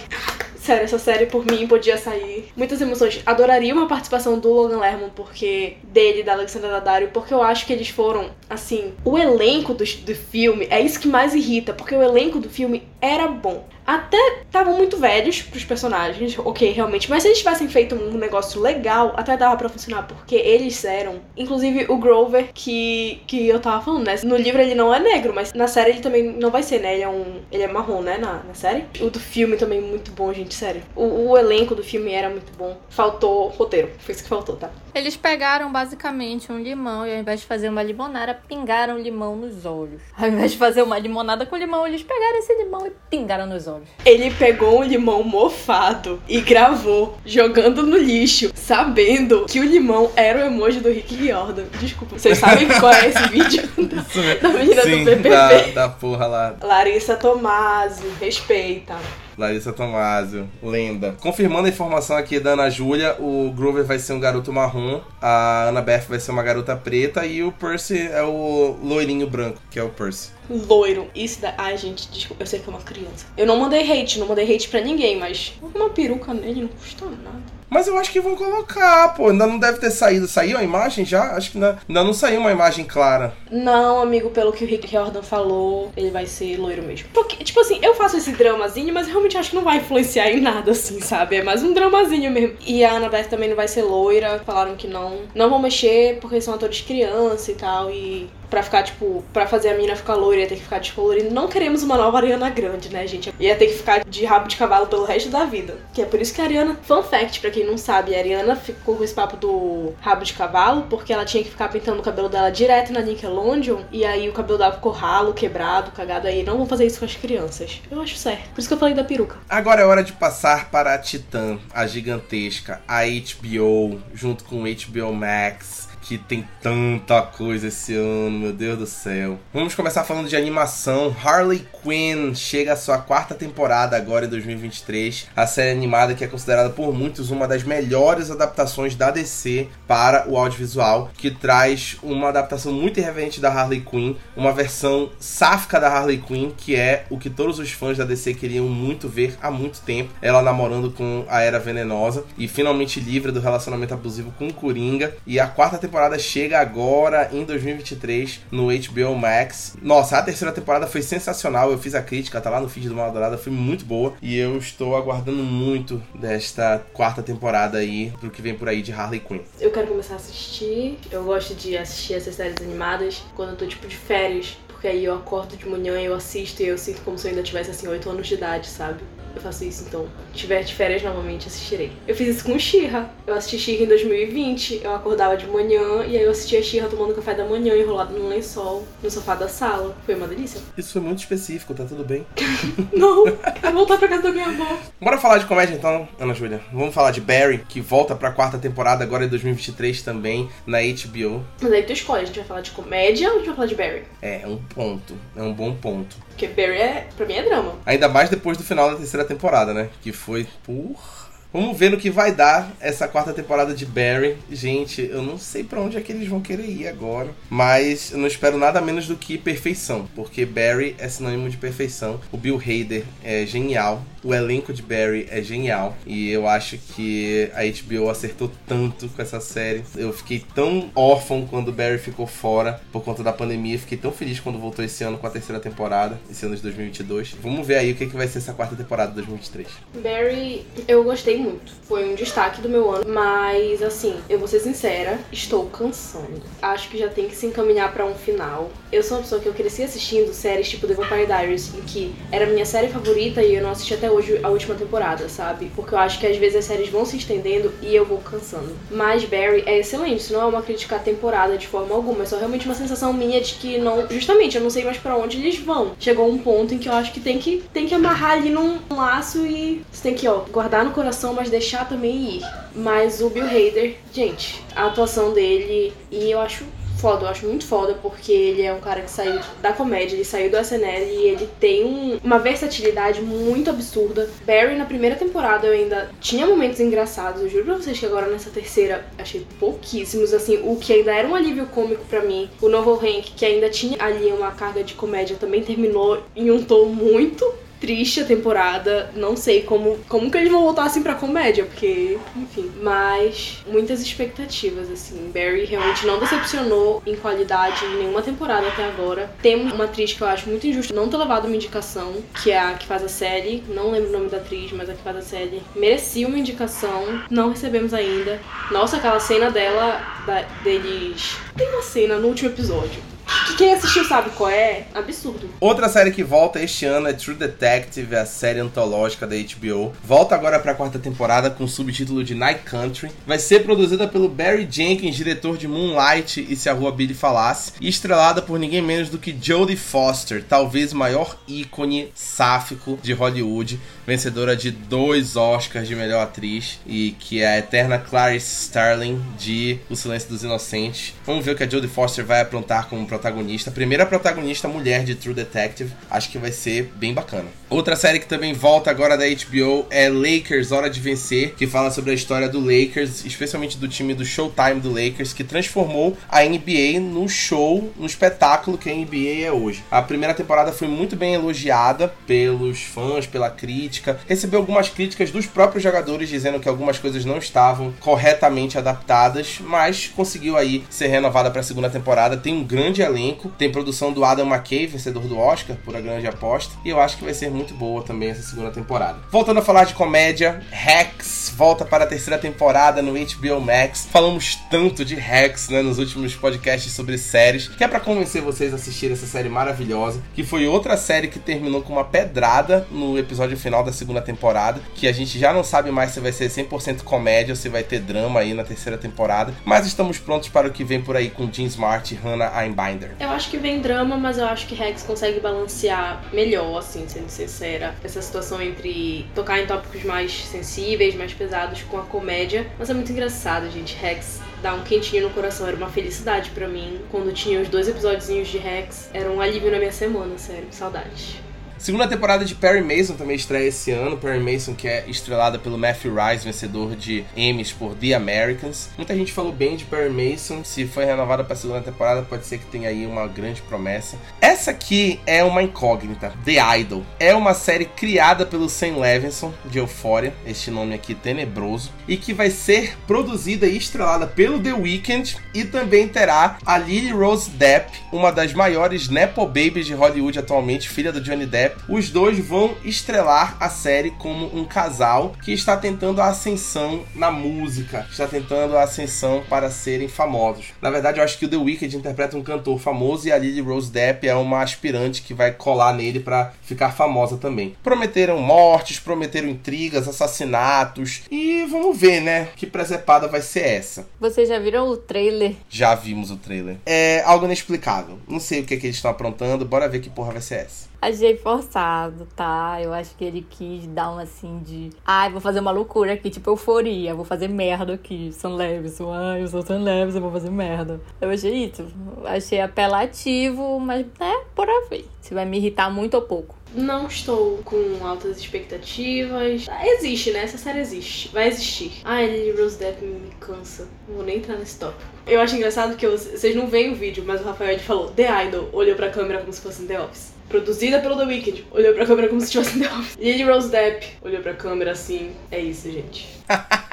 Sério, essa série por mim podia sair. Muitas emoções. Adoraria uma participação do Logan Lerman, porque. dele, da Alexandra Daddario, porque eu acho que eles foram, assim. O elenco do, do filme é isso que mais irrita, porque o elenco do filme era bom até estavam muito velhos pros personagens, ok, realmente. Mas se eles tivessem feito um negócio legal, até dava pra funcionar, porque eles eram. Inclusive o Grover, que, que eu tava falando, né? No livro ele não é negro, mas na série ele também não vai ser, né? Ele é um. Ele é marrom, né? Na, na série. O do filme também muito bom, gente, sério. O, o elenco do filme era muito bom. Faltou roteiro. Foi isso que faltou, tá? Eles pegaram basicamente um limão e ao invés de fazer uma limonada, pingaram limão nos olhos. Ao invés de fazer uma limonada com limão, eles pegaram esse limão e pingaram nos olhos. Ele pegou um limão mofado e gravou jogando no lixo, sabendo que o limão era o emoji do Rick Riordan. Desculpa, vocês sabem qual é esse vídeo da, da menina Sim, do BBB? Da, da porra lá. Larissa Tomasi, respeita. Larissa Tomásio, lenda. Confirmando a informação aqui da Ana Júlia, o Grover vai ser um garoto marrom, a Annabeth vai ser uma garota preta e o Percy é o loirinho branco, que é o Percy. Loiro. Isso da. Ai, gente, desculpa, eu sei que é uma criança. Eu não mandei hate, não mandei hate pra ninguém, mas uma peruca nele não custa nada. Mas eu acho que vão colocar, pô. Ainda não deve ter saído. Saiu a imagem já? Acho que ainda, ainda não saiu uma imagem clara. Não, amigo, pelo que o Rick Riordan falou, ele vai ser loiro mesmo. Porque, tipo assim, eu faço esse dramazinho, mas eu realmente acho que não vai influenciar em nada, assim, sabe? É mais um dramazinho mesmo. E a Annabeth também não vai ser loira. Falaram que não. Não vão mexer porque são atores criança e tal. E pra ficar, tipo, pra fazer a mina ficar loira, ia ter que ficar descolorindo. Não queremos uma nova Ariana Grande, né, gente? Ia ter que ficar de rabo de cavalo pelo resto da vida. Que é por isso que a Ariana. Fun fact, pra quem não sabe, a Ariana ficou com esse papo do rabo de cavalo, porque ela tinha que ficar pintando o cabelo dela direto na Nickelodeon. E aí o cabelo dela ficou ralo, quebrado, cagado. Aí não vão fazer isso com as crianças. Eu acho certo. Por isso que eu falei da peruca. Agora é hora de passar para a Titã, a gigantesca, a HBO, junto com o HBO Max que tem tanta coisa esse ano, meu Deus do céu. Vamos começar falando de animação. Harley Quinn chega à sua quarta temporada agora em 2023. A série animada que é considerada por muitos uma das melhores adaptações da DC para o audiovisual, que traz uma adaptação muito irreverente da Harley Quinn, uma versão sáfica da Harley Quinn, que é o que todos os fãs da DC queriam muito ver há muito tempo. Ela namorando com a Era Venenosa e finalmente livre do relacionamento abusivo com o Coringa. E a quarta temporada temporada chega agora em 2023 no HBO Max. Nossa, a terceira temporada foi sensacional. Eu fiz a crítica, tá lá no feed do Mal Dourada, foi muito boa. E eu estou aguardando muito desta quarta temporada aí, pro que vem por aí de Harley Quinn. Eu quero começar a assistir. Eu gosto de assistir essas séries animadas quando eu tô tipo de férias. Porque aí eu acordo de manhã e eu assisto e eu sinto como se eu ainda tivesse assim 8 anos de idade, sabe? Eu faço isso, então, tiver de férias novamente, assistirei. Eu fiz isso com Xirra. Eu assisti Xirra em 2020. Eu acordava de manhã e aí eu assistia Xirra tomando café da manhã, enrolado num lençol, no sofá da sala. Foi uma delícia. Isso foi muito específico, tá tudo bem? Não, eu voltar pra casa da minha avó. Bora falar de comédia então, Ana Júlia. Vamos falar de Barry, que volta pra quarta temporada agora em 2023 também, na HBO. Mas aí tu escolhe, a gente vai falar de comédia ou a gente vai falar de Barry? É, é um ponto. É um bom ponto. Porque Barry é, pra mim é drama. Ainda mais depois do final da terceira temporada, né? Que foi. Porra. Vamos ver no que vai dar essa quarta temporada de Barry. Gente, eu não sei para onde é que eles vão querer ir agora. Mas eu não espero nada menos do que perfeição. Porque Barry é sinônimo de perfeição. O Bill Hader é genial. O elenco de Barry é genial. E eu acho que a HBO acertou tanto com essa série. Eu fiquei tão órfão quando Barry ficou fora por conta da pandemia. Fiquei tão feliz quando voltou esse ano com a terceira temporada. Esse ano de 2022. Vamos ver aí o que, que vai ser essa quarta temporada de 2023. Barry, eu gostei muito. Foi um destaque do meu ano, mas assim, eu vou ser sincera, estou cansando. Acho que já tem que se encaminhar para um final. Eu sou uma pessoa que eu cresci assistindo séries tipo The Vampire Diaries, em que era minha série favorita e eu não assisti até hoje a última temporada, sabe? Porque eu acho que às vezes as séries vão se estendendo e eu vou cansando. Mas Barry é excelente, isso não é uma crítica à temporada de forma alguma, é só realmente uma sensação minha de que não, justamente, eu não sei mais para onde eles vão. Chegou um ponto em que eu acho que tem que tem que amarrar ali num laço e você tem que, ó, guardar no coração, mas deixar também ir. Mas o Bill Hader, gente, a atuação dele e eu acho foda, eu acho muito foda, porque ele é um cara que saiu da comédia, ele saiu do SNL e ele tem um, uma versatilidade muito absurda. Barry, na primeira temporada, eu ainda tinha momentos engraçados, eu juro pra vocês que agora nessa terceira achei pouquíssimos, assim, o que ainda era um alívio cômico para mim. O novo Hank, que ainda tinha ali uma carga de comédia, também terminou em um tom muito triste a temporada. Não sei como, como que eles vão voltar assim pra comédia, porque, enfim. Mas muitas expectativas, assim. Barry realmente não decepcionou em qualidade em nenhuma temporada até agora. Tem uma atriz que eu acho muito injusta não ter levado uma indicação, que é a que faz a série. Não lembro o nome da atriz, mas a que faz a série. Merecia uma indicação. Não recebemos ainda. Nossa, aquela cena dela, da, deles. Tem uma cena no último episódio que quem assistiu sabe qual é? Absurdo. Outra série que volta este ano é True Detective, a série antológica da HBO. Volta agora para a quarta temporada com o subtítulo de Night Country. Vai ser produzida pelo Barry Jenkins, diretor de Moonlight e Se a Rua Billy Falasse, e estrelada por ninguém menos do que Jodie Foster, talvez o maior ícone sáfico de Hollywood, vencedora de dois Oscars de melhor atriz e que é a eterna Clarice Starling de O Silêncio dos Inocentes. Vamos ver o que a Jodie Foster vai aprontar como protagonista protagonista, primeira protagonista mulher de True Detective. Acho que vai ser bem bacana. Outra série que também volta agora da HBO é Lakers Hora de Vencer, que fala sobre a história do Lakers, especialmente do time do Showtime do Lakers, que transformou a NBA no show, no espetáculo que a NBA é hoje. A primeira temporada foi muito bem elogiada pelos fãs, pela crítica. Recebeu algumas críticas dos próprios jogadores dizendo que algumas coisas não estavam corretamente adaptadas, mas conseguiu aí ser renovada para a segunda temporada. Tem um grande elenco. Tem produção do Adam McKay, vencedor do Oscar por A Grande Aposta. E eu acho que vai ser muito boa também essa segunda temporada. Voltando a falar de comédia, Rex volta para a terceira temporada no HBO Max. Falamos tanto de Rex né, nos últimos podcasts sobre séries, que é para convencer vocês a assistir essa série maravilhosa, que foi outra série que terminou com uma pedrada no episódio final da segunda temporada, que a gente já não sabe mais se vai ser 100% comédia ou se vai ter drama aí na terceira temporada, mas estamos prontos para o que vem por aí com Jean Smart e Hannah Einbinder. Eu acho que vem drama, mas eu acho que Rex consegue balancear melhor, assim, sendo sincera, essa situação entre tocar em tópicos mais sensíveis, mais pesados com a comédia. Mas é muito engraçado, gente. Rex dá um quentinho no coração. Era uma felicidade para mim. Quando tinha os dois episódios de Rex, era um alívio na minha semana, sério. Saudade. Segunda temporada de Perry Mason também estreia esse ano. Perry Mason, que é estrelada pelo Matthew Rice, vencedor de Emmys por The Americans. Muita gente falou bem de Perry Mason. Se foi renovada para a segunda temporada, pode ser que tenha aí uma grande promessa. Essa aqui é uma incógnita. The Idol. É uma série criada pelo Sam Levinson, de Euphoria, este nome aqui tenebroso, e que vai ser produzida e estrelada pelo The Weeknd e também terá a Lily Rose Depp, uma das maiores Nepo Babies de Hollywood atualmente, filha do Johnny Depp os dois vão estrelar a série como um casal que está tentando a ascensão na música, está tentando a ascensão para serem famosos. Na verdade, eu acho que o The Weeknd interpreta um cantor famoso e a Lily Rose Depp é uma aspirante que vai colar nele para ficar famosa também. Prometeram mortes, prometeram intrigas, assassinatos e vamos ver, né, que presepada vai ser essa. Vocês já viram o trailer? Já vimos o trailer. É algo inexplicável. Não sei o que, é que eles estão aprontando, bora ver que porra vai ser essa. Achei forçado, tá? Eu acho que ele quis dar uma assim de. Ai, vou fazer uma loucura aqui, tipo euforia, vou fazer merda aqui. São leves, ai, eu sou tão leves, eu vou fazer merda. Eu achei isso. Achei apelativo, mas é por aí. Se vai me irritar muito ou pouco. Não estou com altas expectativas. Existe, né? Essa série existe. Vai existir. Ai, Lily Rose Depp me cansa. Não vou nem entrar nesse tópico. Eu acho engraçado que vocês não veem o vídeo, mas o Rafael falou The Idol, olhou pra câmera como se fosse The Office produzida pelo The Weeknd, olhou pra câmera como se estivesse The Office. Lily Rose Depp olhou pra câmera assim. É isso, gente.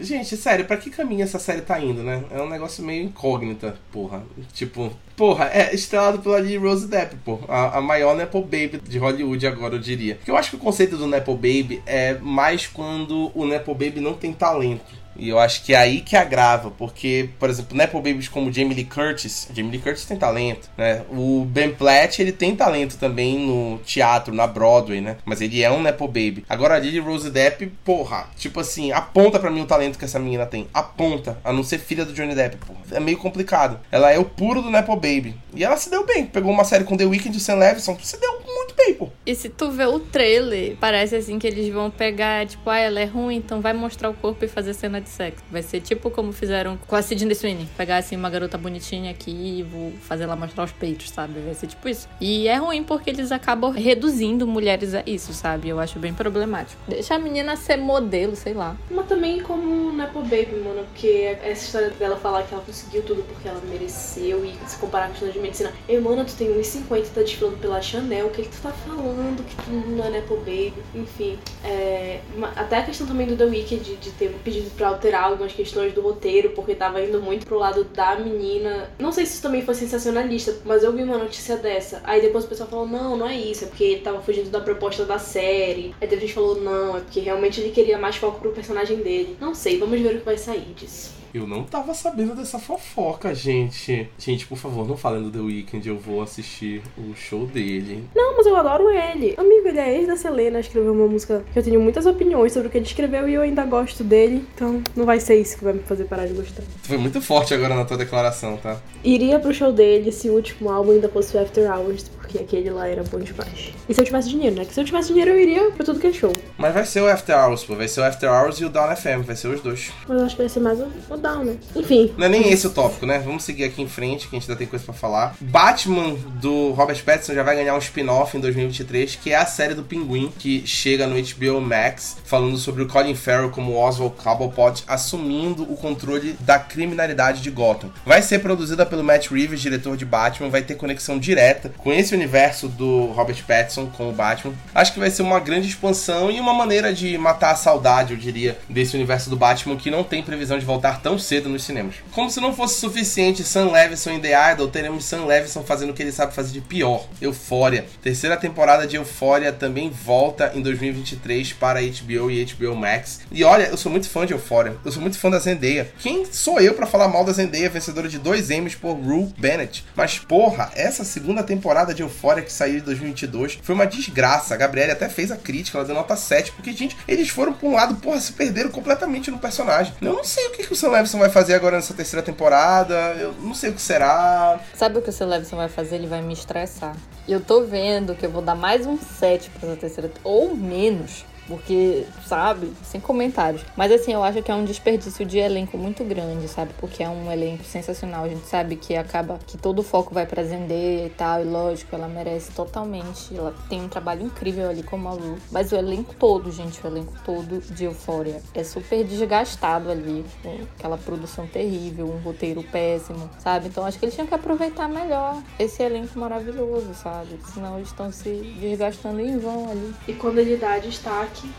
Gente, sério, pra que caminho essa série tá indo, né? É um negócio meio incógnita, porra. Tipo, porra, é estrelado pela Lily Rose Depp, pô. A, a maior Nepo Baby de Hollywood agora, eu diria. Porque eu acho que o conceito do Nepo Baby é mais quando o Nepo Baby não tem talento. E eu acho que é aí que agrava, porque, por exemplo, Nepo Babies como Jamie Lee Curtis, Jamie Lee Curtis tem talento, né? O Ben Platt, ele tem talento também no teatro, na Broadway, né? Mas ele é um Nepo Baby. Agora a Lily Rose Depp, porra, tipo assim, aponta para mim o talento que essa menina tem. Aponta, a não ser filha do Johnny Depp, porra. É meio complicado. Ela é o puro do Nepo Baby. E ela se deu bem. Pegou uma série com The Weeknd e Sam Levinson, se deu muito bem, pô. E se tu vê o trailer, parece assim que eles vão pegar, tipo, ah, ela é ruim, então vai mostrar o corpo e fazer cena de sexo. Vai ser tipo como fizeram com a Sidney Sweeney. Pegar assim uma garota bonitinha aqui e vou fazer ela mostrar os peitos, sabe? Vai ser tipo isso. E é ruim porque eles acabam reduzindo mulheres a isso, sabe? Eu acho bem problemático. Deixa a menina ser modelo, sei lá. Mas também como Nepo Baby, mano, porque essa história dela falar que ela conseguiu tudo porque ela mereceu e se comparar com a de medicina. Ei, mano, tu tem 1,50 e tá desfilando pela Chanel, o que, que tu tá falando? que não é Nepo Baby, enfim. É, até a questão também do The Weeknd de, de ter pedido pra alterar algumas questões do roteiro, porque tava indo muito pro lado da menina. Não sei se isso também foi sensacionalista, mas eu vi uma notícia dessa. Aí depois o pessoal falou, não, não é isso, é porque ele tava fugindo da proposta da série. Aí depois falou, não, é porque realmente ele queria mais foco pro personagem dele. Não sei, vamos ver o que vai sair disso. Eu não tava sabendo dessa fofoca, gente. Gente, por favor, não falem do The Weeknd, eu vou assistir o show dele. Não, mas eu adoro ele. Amigo, ele é ex da Selena, escreveu uma música que eu tenho muitas opiniões sobre o que ele escreveu e eu ainda gosto dele. Então, não vai ser isso que vai me fazer parar de gostar. Tu foi muito forte agora na tua declaração, tá? Iria pro show dele se o último álbum ainda fosse o After Hours, porque aquele lá era bom demais. E se eu tivesse dinheiro, né? Que se eu tivesse dinheiro eu iria pra tudo que é show. Mas vai ser o After Hours, pô. Vai ser o After Hours e o Down FM, vai ser os dois. Mas eu acho que vai ser mais o, o Down, né? Enfim. Não é nem esse o tópico, né? Vamos seguir aqui em frente, que a gente ainda tem coisa pra falar. Batman do Robert Pattinson já vai ganhar um spin-off em 2023, que é a série do Pinguim, que chega no HBO Max, falando sobre o Colin Farrell como Oswald Cobblepot, assumindo o controle da criminalidade de Gotham. Vai ser produzida pelo Matt Reeves, diretor de Batman, vai ter conexão direta com esse universo do Robert Pattinson com o Batman. Acho que vai ser uma grande expansão e uma maneira de matar a saudade, eu diria, desse universo do Batman que não tem previsão de voltar tão cedo nos cinemas. Como se não fosse suficiente Sam Levinson em The Idol, teremos Sam Levinson fazendo o que ele sabe fazer de pior, Euphoria. Terceira temporada de Euphoria também volta em 2023 para HBO e HBO Max. E olha, eu sou muito fã de Euphoria. Eu sou muito fã da Zendaya. Quem sou eu para falar mal da Zendaya, vencedora de dois Emmys por Rue Bennett? Mas porra, essa segunda temporada de Euphoria que saiu em 2022 foi uma desgraça. A Gabriela até fez a crítica, ela deu nota 7, porque, gente, eles foram pra um lado, porra, se perderam completamente no personagem. Eu não sei o que, que o Sam Levinson vai fazer agora nessa terceira temporada, eu não sei o que será. Sabe o que o Sam Levinson vai fazer? Ele vai me estressar. Eu tô vendo que eu vou dar mais um 7 pra essa terceira, ou menos. Porque, sabe, sem comentários. Mas assim, eu acho que é um desperdício de elenco muito grande, sabe? Porque é um elenco sensacional. A gente sabe que acaba que todo o foco vai pra Zendaya e tal. E lógico, ela merece totalmente. Ela tem um trabalho incrível ali como a Lu. Mas o elenco todo, gente, o elenco todo de Euphoria é super desgastado ali. Com aquela produção terrível, um roteiro péssimo, sabe? Então acho que eles tinham que aproveitar melhor esse elenco maravilhoso, sabe? Senão eles estão se desgastando em vão ali. E quando ele dá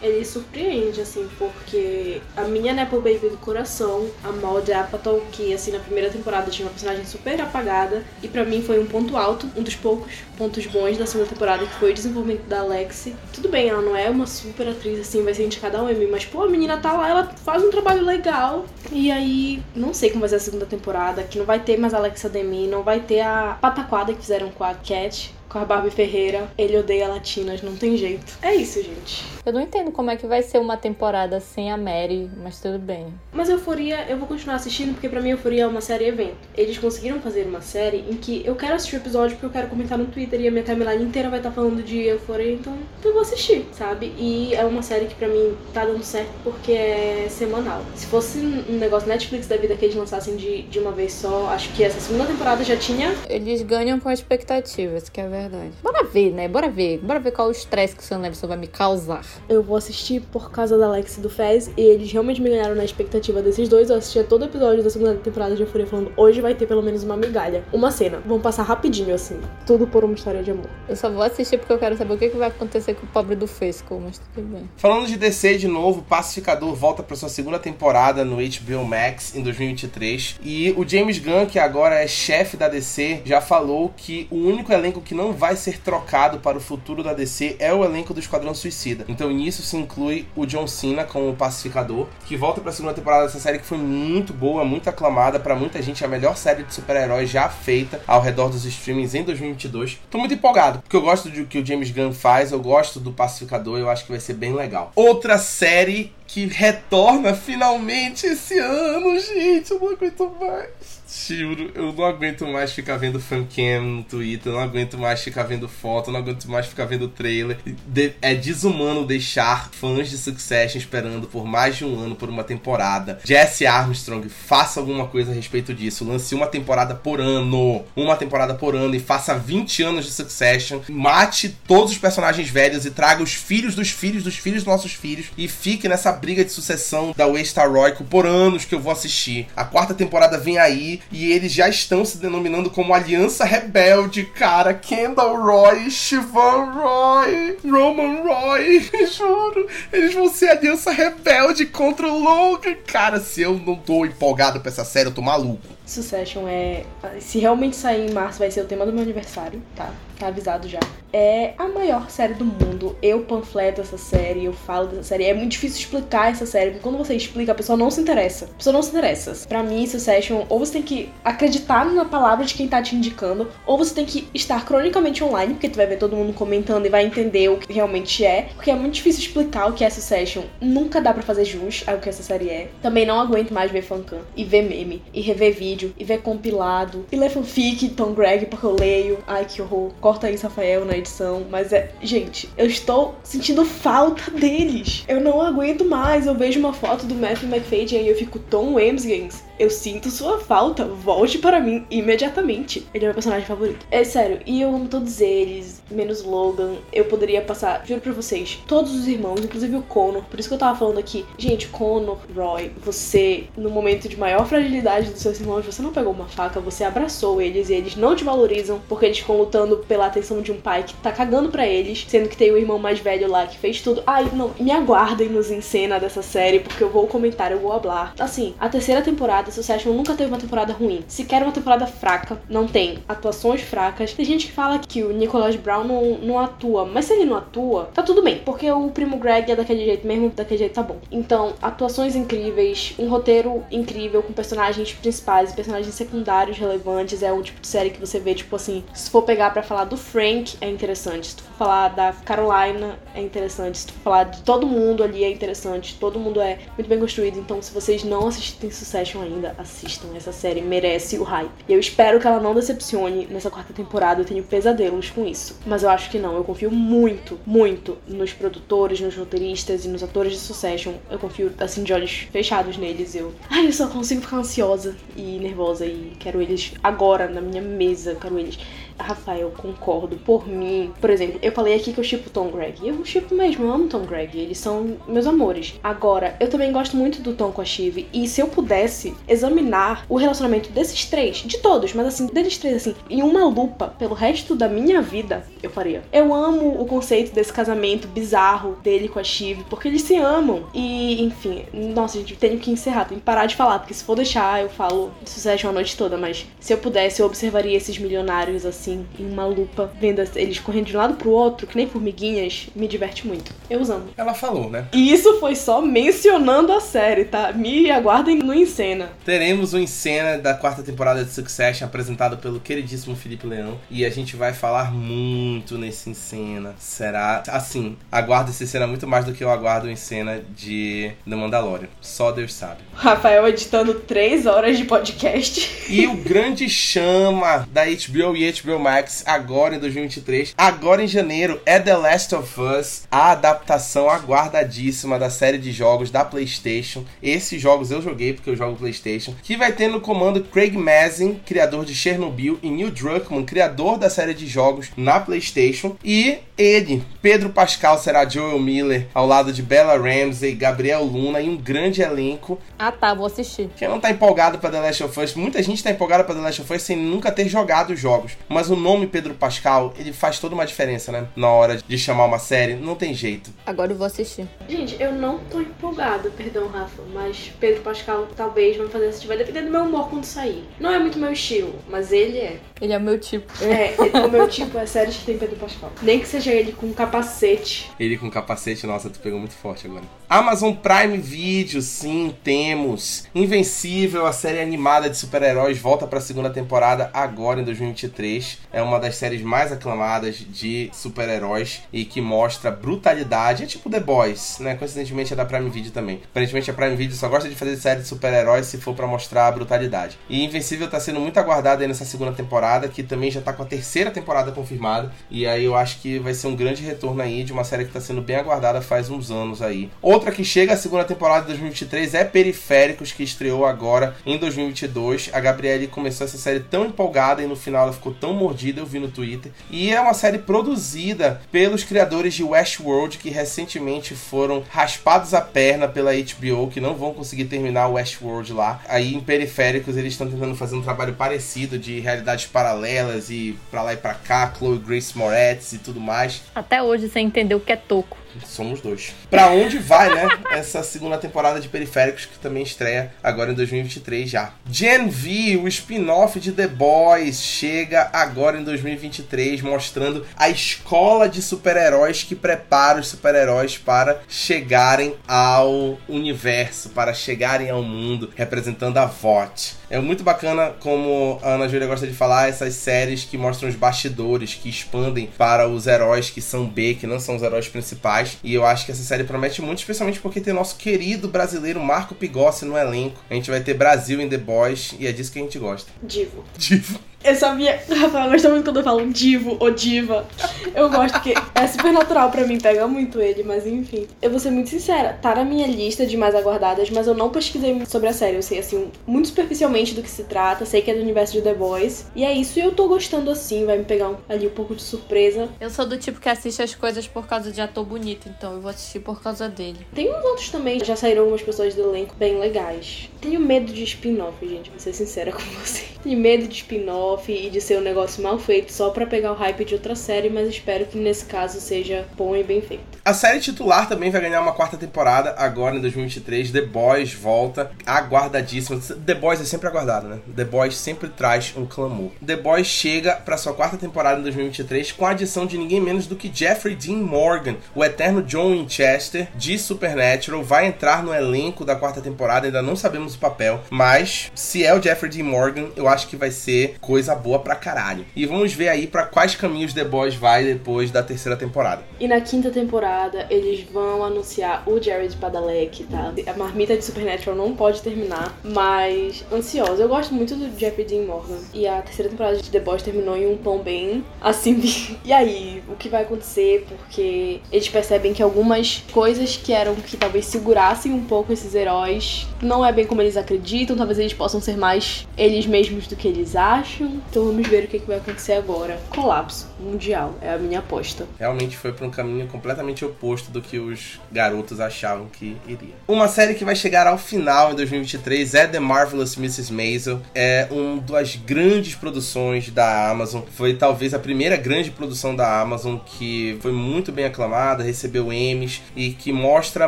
ele surpreende, assim, porque a minha Nepo Baby do coração, a Maud Apatow, que, assim, na primeira temporada tinha uma personagem super apagada, e para mim foi um ponto alto, um dos poucos pontos bons da segunda temporada, que foi o desenvolvimento da Alexi. Tudo bem, ela não é uma super atriz, assim, vai ser indicada ao Emmy, mas, pô, a menina tá lá, ela faz um trabalho legal, e aí, não sei como vai ser a segunda temporada, que não vai ter mais a Alexa Demi, não vai ter a pataquada que fizeram com a Cat, com a Barbie Ferreira. Ele odeia latinas, não tem jeito. É isso, gente. Eu não entendo como é que vai ser uma temporada sem a Mary, mas tudo bem. Mas Euforia, eu vou continuar assistindo porque pra mim Euforia é uma série evento. Eles conseguiram fazer uma série em que eu quero assistir o episódio porque eu quero comentar no Twitter e a minha timeline inteira vai estar falando de Euforia, então eu vou assistir, sabe? E é uma série que pra mim tá dando certo porque é semanal. Se fosse um negócio Netflix da vida que eles lançassem de, de uma vez só, acho que essa segunda temporada já tinha. Eles ganham com expectativas, que é verdade. Bora ver, né? Bora ver. Bora ver qual o estresse que o Sam Levinson vai me causar. Eu vou assistir por causa da Alex e do Fez. E eles realmente me ganharam na expectativa desses dois. Eu assistia todo episódio da segunda temporada de Euphoria falando hoje vai ter pelo menos uma migalha. Uma cena. Vão passar rapidinho, assim. Tudo por uma história de amor. Eu só vou assistir porque eu quero saber o que, que vai acontecer com o pobre do Fesco, mas tudo bem. Falando de DC de novo, Pacificador volta para sua segunda temporada no HBO Max em 2023. E o James Gunn, que agora é chefe da DC, já falou que o único elenco que não vai ser trocado para o futuro da DC é o elenco do Esquadrão Suicida. Então nisso se inclui o John Cena como pacificador, que volta para a segunda temporada dessa série que foi muito boa, muito aclamada para muita gente, a melhor série de super-heróis já feita ao redor dos streamings em 2022. Tô muito empolgado, porque eu gosto do que o James Gunn faz, eu gosto do pacificador, eu acho que vai ser bem legal. Outra série que retorna finalmente esse ano, gente, eu não aguento mais. Juro, eu não aguento mais ficar vendo fancam no Twitter, não aguento mais ficar vendo foto, não aguento mais ficar vendo trailer. De é desumano deixar fãs de Succession esperando por mais de um ano por uma temporada. Jesse Armstrong, faça alguma coisa a respeito disso. Lance uma temporada por ano. Uma temporada por ano e faça 20 anos de Succession. Mate todos os personagens velhos e traga os filhos dos filhos dos filhos dos nossos filhos e fique nessa briga de sucessão da Waste Heroico por anos que eu vou assistir. A quarta temporada vem aí e eles já estão se denominando como Aliança Rebelde, cara. Kendall Roy, Sivan Roy, Roman Roy, juro. Eles vão ser Aliança Rebelde contra o Logan. Cara, se eu não tô empolgado pra essa série, eu tô maluco. Succession é. Se realmente sair em março, vai ser o tema do meu aniversário, tá? Tá avisado já. É a maior série do mundo. Eu panfleto essa série, eu falo dessa série. É muito difícil explicar essa série, porque quando você explica, a pessoa não se interessa. A pessoa não se interessa. Pra mim, Succession, ou você tem que acreditar na palavra de quem tá te indicando, ou você tem que estar cronicamente online, porque tu vai ver todo mundo comentando e vai entender o que realmente é. Porque é muito difícil explicar o que é Succession. Nunca dá para fazer jus ao que essa série é. Também não aguento mais ver fancam e ver meme e rever vídeo e ver compilado e ler fanfic Tom Greg porque eu leio. Ai, que horror corta isso, Rafael, na edição. Mas é. Gente, eu estou sentindo falta deles. Eu não aguento mais. Eu vejo uma foto do Matthew McFadden e aí eu fico Tom Wemsgans. Eu sinto sua falta. Volte para mim imediatamente. Ele é meu personagem favorito. É sério, e eu amo todos eles, menos Logan. Eu poderia passar, juro pra vocês, todos os irmãos, inclusive o Connor. Por isso que eu tava falando aqui. Gente, Connor, Roy, você, no momento de maior fragilidade dos seus irmãos, você não pegou uma faca, você abraçou eles e eles não te valorizam porque eles ficam lutando pela atenção de um pai que tá cagando pra eles, sendo que tem o irmão mais velho lá que fez tudo. Ai, não, me aguardem nos em cena dessa série porque eu vou comentar, eu vou hablar. Assim, a terceira temporada temporada, Succession nunca teve uma temporada ruim. Se quer uma temporada fraca, não tem. Atuações fracas. Tem gente que fala que o Nicholas Brown não, não atua, mas se ele não atua, tá tudo bem, porque o primo Greg é daquele jeito mesmo, daquele jeito tá bom. Então, atuações incríveis, um roteiro incrível com personagens principais e personagens secundários relevantes. É o tipo de série que você vê, tipo assim, se for pegar para falar do Frank, é interessante. Se tu for falar da Carolina, é interessante. Se tu for falar de todo mundo ali, é interessante. Todo mundo é muito bem construído. Então, se vocês não assistem Succession ainda, ainda assistam. Essa série merece o hype. E eu espero que ela não decepcione nessa quarta temporada. Eu tenho pesadelos com isso. Mas eu acho que não. Eu confio muito, muito nos produtores, nos roteiristas e nos atores de Succession. Eu confio, assim, de olhos fechados neles. Eu. Ai, eu só consigo ficar ansiosa e nervosa. E quero eles agora na minha mesa. Quero eles Rafael, concordo. Por mim, por exemplo, eu falei aqui que eu chipo Tom Greg. Eu chipo mesmo, eu amo Tom Greg. Eles são meus amores. Agora, eu também gosto muito do Tom com a Shiv. E se eu pudesse examinar o relacionamento desses três, de todos, mas assim, deles três, assim, em uma lupa pelo resto da minha vida, eu faria. Eu amo o conceito desse casamento bizarro dele com a Shiv, porque eles se amam. E, enfim, nossa, gente, tenho que encerrar, tenho que parar de falar, porque se for deixar, eu falo sucesso a noite toda, mas se eu pudesse, eu observaria esses milionários assim assim, em uma lupa, vendo eles correndo de um lado pro outro, que nem formiguinhas, me diverte muito. Eu amo. Ela falou, né? E isso foi só mencionando a série, tá? Me aguardem no Encena. Teremos o Encena da quarta temporada de Succession apresentado pelo queridíssimo Felipe Leão. E a gente vai falar muito nesse Encena. Será. Assim, aguardo esse cena muito mais do que eu aguardo o Encena de The Mandalorian. Só Deus sabe. Rafael editando três horas de podcast. E o grande chama da HBO e HBO Max agora em 2023. Agora em janeiro é The Last of Us, a adaptação aguardadíssima da série de jogos da PlayStation. Esses jogos eu joguei porque eu jogo PlayStation. Que vai ter no comando Craig Mazin, criador de Chernobyl, e Neil Druckmann, criador da série de jogos na PlayStation. E ele, Pedro Pascal, será Joel Miller, ao lado de Bella Ramsey, Gabriel Luna e um grande elenco. Ah tá, vou assistir. Quem não tá empolgado pra The Last of Us, muita gente tá empolgada pra The Last of Us sem nunca ter jogado os jogos. Mas o nome Pedro Pascal, ele faz toda uma diferença, né? Na hora de chamar uma série, não tem jeito. Agora eu vou assistir. Gente, eu não tô empolgada, perdão, Rafa, mas Pedro Pascal talvez vai fazer assistir. Vai depender do meu humor quando sair. Não é muito meu estilo, mas ele é. Ele é o meu tipo. É, o meu tipo é séries que tem Pedro Pascal. Nem que seja ele com capacete. Ele com capacete, nossa, tu pegou muito forte agora. Amazon Prime Video, sim, temos. Invencível, a série animada de super-heróis, volta pra segunda temporada agora em 2023. É uma das séries mais aclamadas de super-heróis e que mostra brutalidade. É tipo The Boys, né? Coincidentemente é da Prime Video também. Aparentemente a Prime Video só gosta de fazer série de super-heróis se for para mostrar a brutalidade. E Invencível tá sendo muito aguardada aí nessa segunda temporada, que também já tá com a terceira temporada confirmada. E aí eu acho que vai ser um grande retorno aí de uma série que tá sendo bem aguardada faz uns anos aí. Outra que chega a segunda temporada de 2023 é Periféricos, que estreou agora em 2022. A Gabriele começou essa série tão empolgada e no final ela ficou tão mordida, eu vi no Twitter. E é uma série produzida pelos criadores de Westworld, que recentemente foram raspados a perna pela HBO, que não vão conseguir terminar Westworld lá. Aí em Periféricos eles estão tentando fazer um trabalho parecido de realidades paralelas e pra lá e pra cá, Chloe Grace Moretz e tudo mais. Até hoje sem entender o que é toco. Somos dois. Pra onde vai, né? Essa segunda temporada de Periféricos que também estreia agora em 2023 já. Gen V, o spin-off de The Boys, chega agora em 2023 mostrando a escola de super-heróis que prepara os super-heróis para chegarem ao universo, para chegarem ao mundo, representando a VOT. É muito bacana, como a Ana Júlia gosta de falar, essas séries que mostram os bastidores, que expandem para os heróis que são B, que não são os heróis principais. E eu acho que essa série promete muito, especialmente porque tem nosso querido brasileiro Marco Pigossi no elenco. A gente vai ter Brasil em The Boys e é disso que a gente gosta. Divo. Divo. Eu sabia. Rafael gosta muito quando eu falo divo ou diva. Eu gosto que é super natural pra mim, pega muito ele, mas enfim. Eu vou ser muito sincera, tá na minha lista de mais aguardadas, mas eu não pesquisei sobre a série. Eu sei, assim, muito superficialmente do que se trata, sei que é do universo de The Boys. E é isso, e eu tô gostando assim, vai me pegar um, ali um pouco de surpresa. Eu sou do tipo que assiste as coisas por causa de ator bonito, então eu vou assistir por causa dele. Tem uns outros também, já saíram algumas pessoas do elenco bem legais. Tenho medo de spin-off, gente, vou ser sincera com você. Tenho medo de spin-off e de ser um negócio mal feito só para pegar o hype de outra série, mas espero que nesse caso seja bom e bem feito. A série titular também vai ganhar uma quarta temporada agora em 2023. The Boys volta, aguardadíssima. The Boys é sempre aguardado, né? The Boys sempre traz um clamor. The Boys chega para sua quarta temporada em 2023 com a adição de ninguém menos do que Jeffrey Dean Morgan, o eterno John Winchester de Supernatural, vai entrar no elenco da quarta temporada. Ainda não sabemos o papel, mas se é o Jeffrey Dean Morgan, eu acho que vai ser coisa boa pra caralho. E vamos ver aí para quais caminhos The Boys vai depois da terceira temporada. E na quinta temporada, eles vão anunciar o Jared Padalecki, tá? A marmita de Supernatural não pode terminar, mas ansiosa. Eu gosto muito do Jeffrey Dean Morgan. E a terceira temporada de The Boys terminou em um tom bem assim. e aí, o que vai acontecer? Porque eles percebem que algumas coisas que eram que talvez segurassem um pouco esses heróis não é bem como eles acreditam. Talvez eles possam ser mais eles mesmos do que eles acham. Então vamos ver o que, que vai acontecer agora. Colapso mundial é a minha aposta. Realmente foi para um caminho completamente oposto do que os garotos achavam que iria. Uma série que vai chegar ao final em 2023 é The Marvelous Mrs. Maisel. É uma das grandes produções da Amazon. Foi talvez a primeira grande produção da Amazon que foi muito bem aclamada, recebeu Emmys e que mostra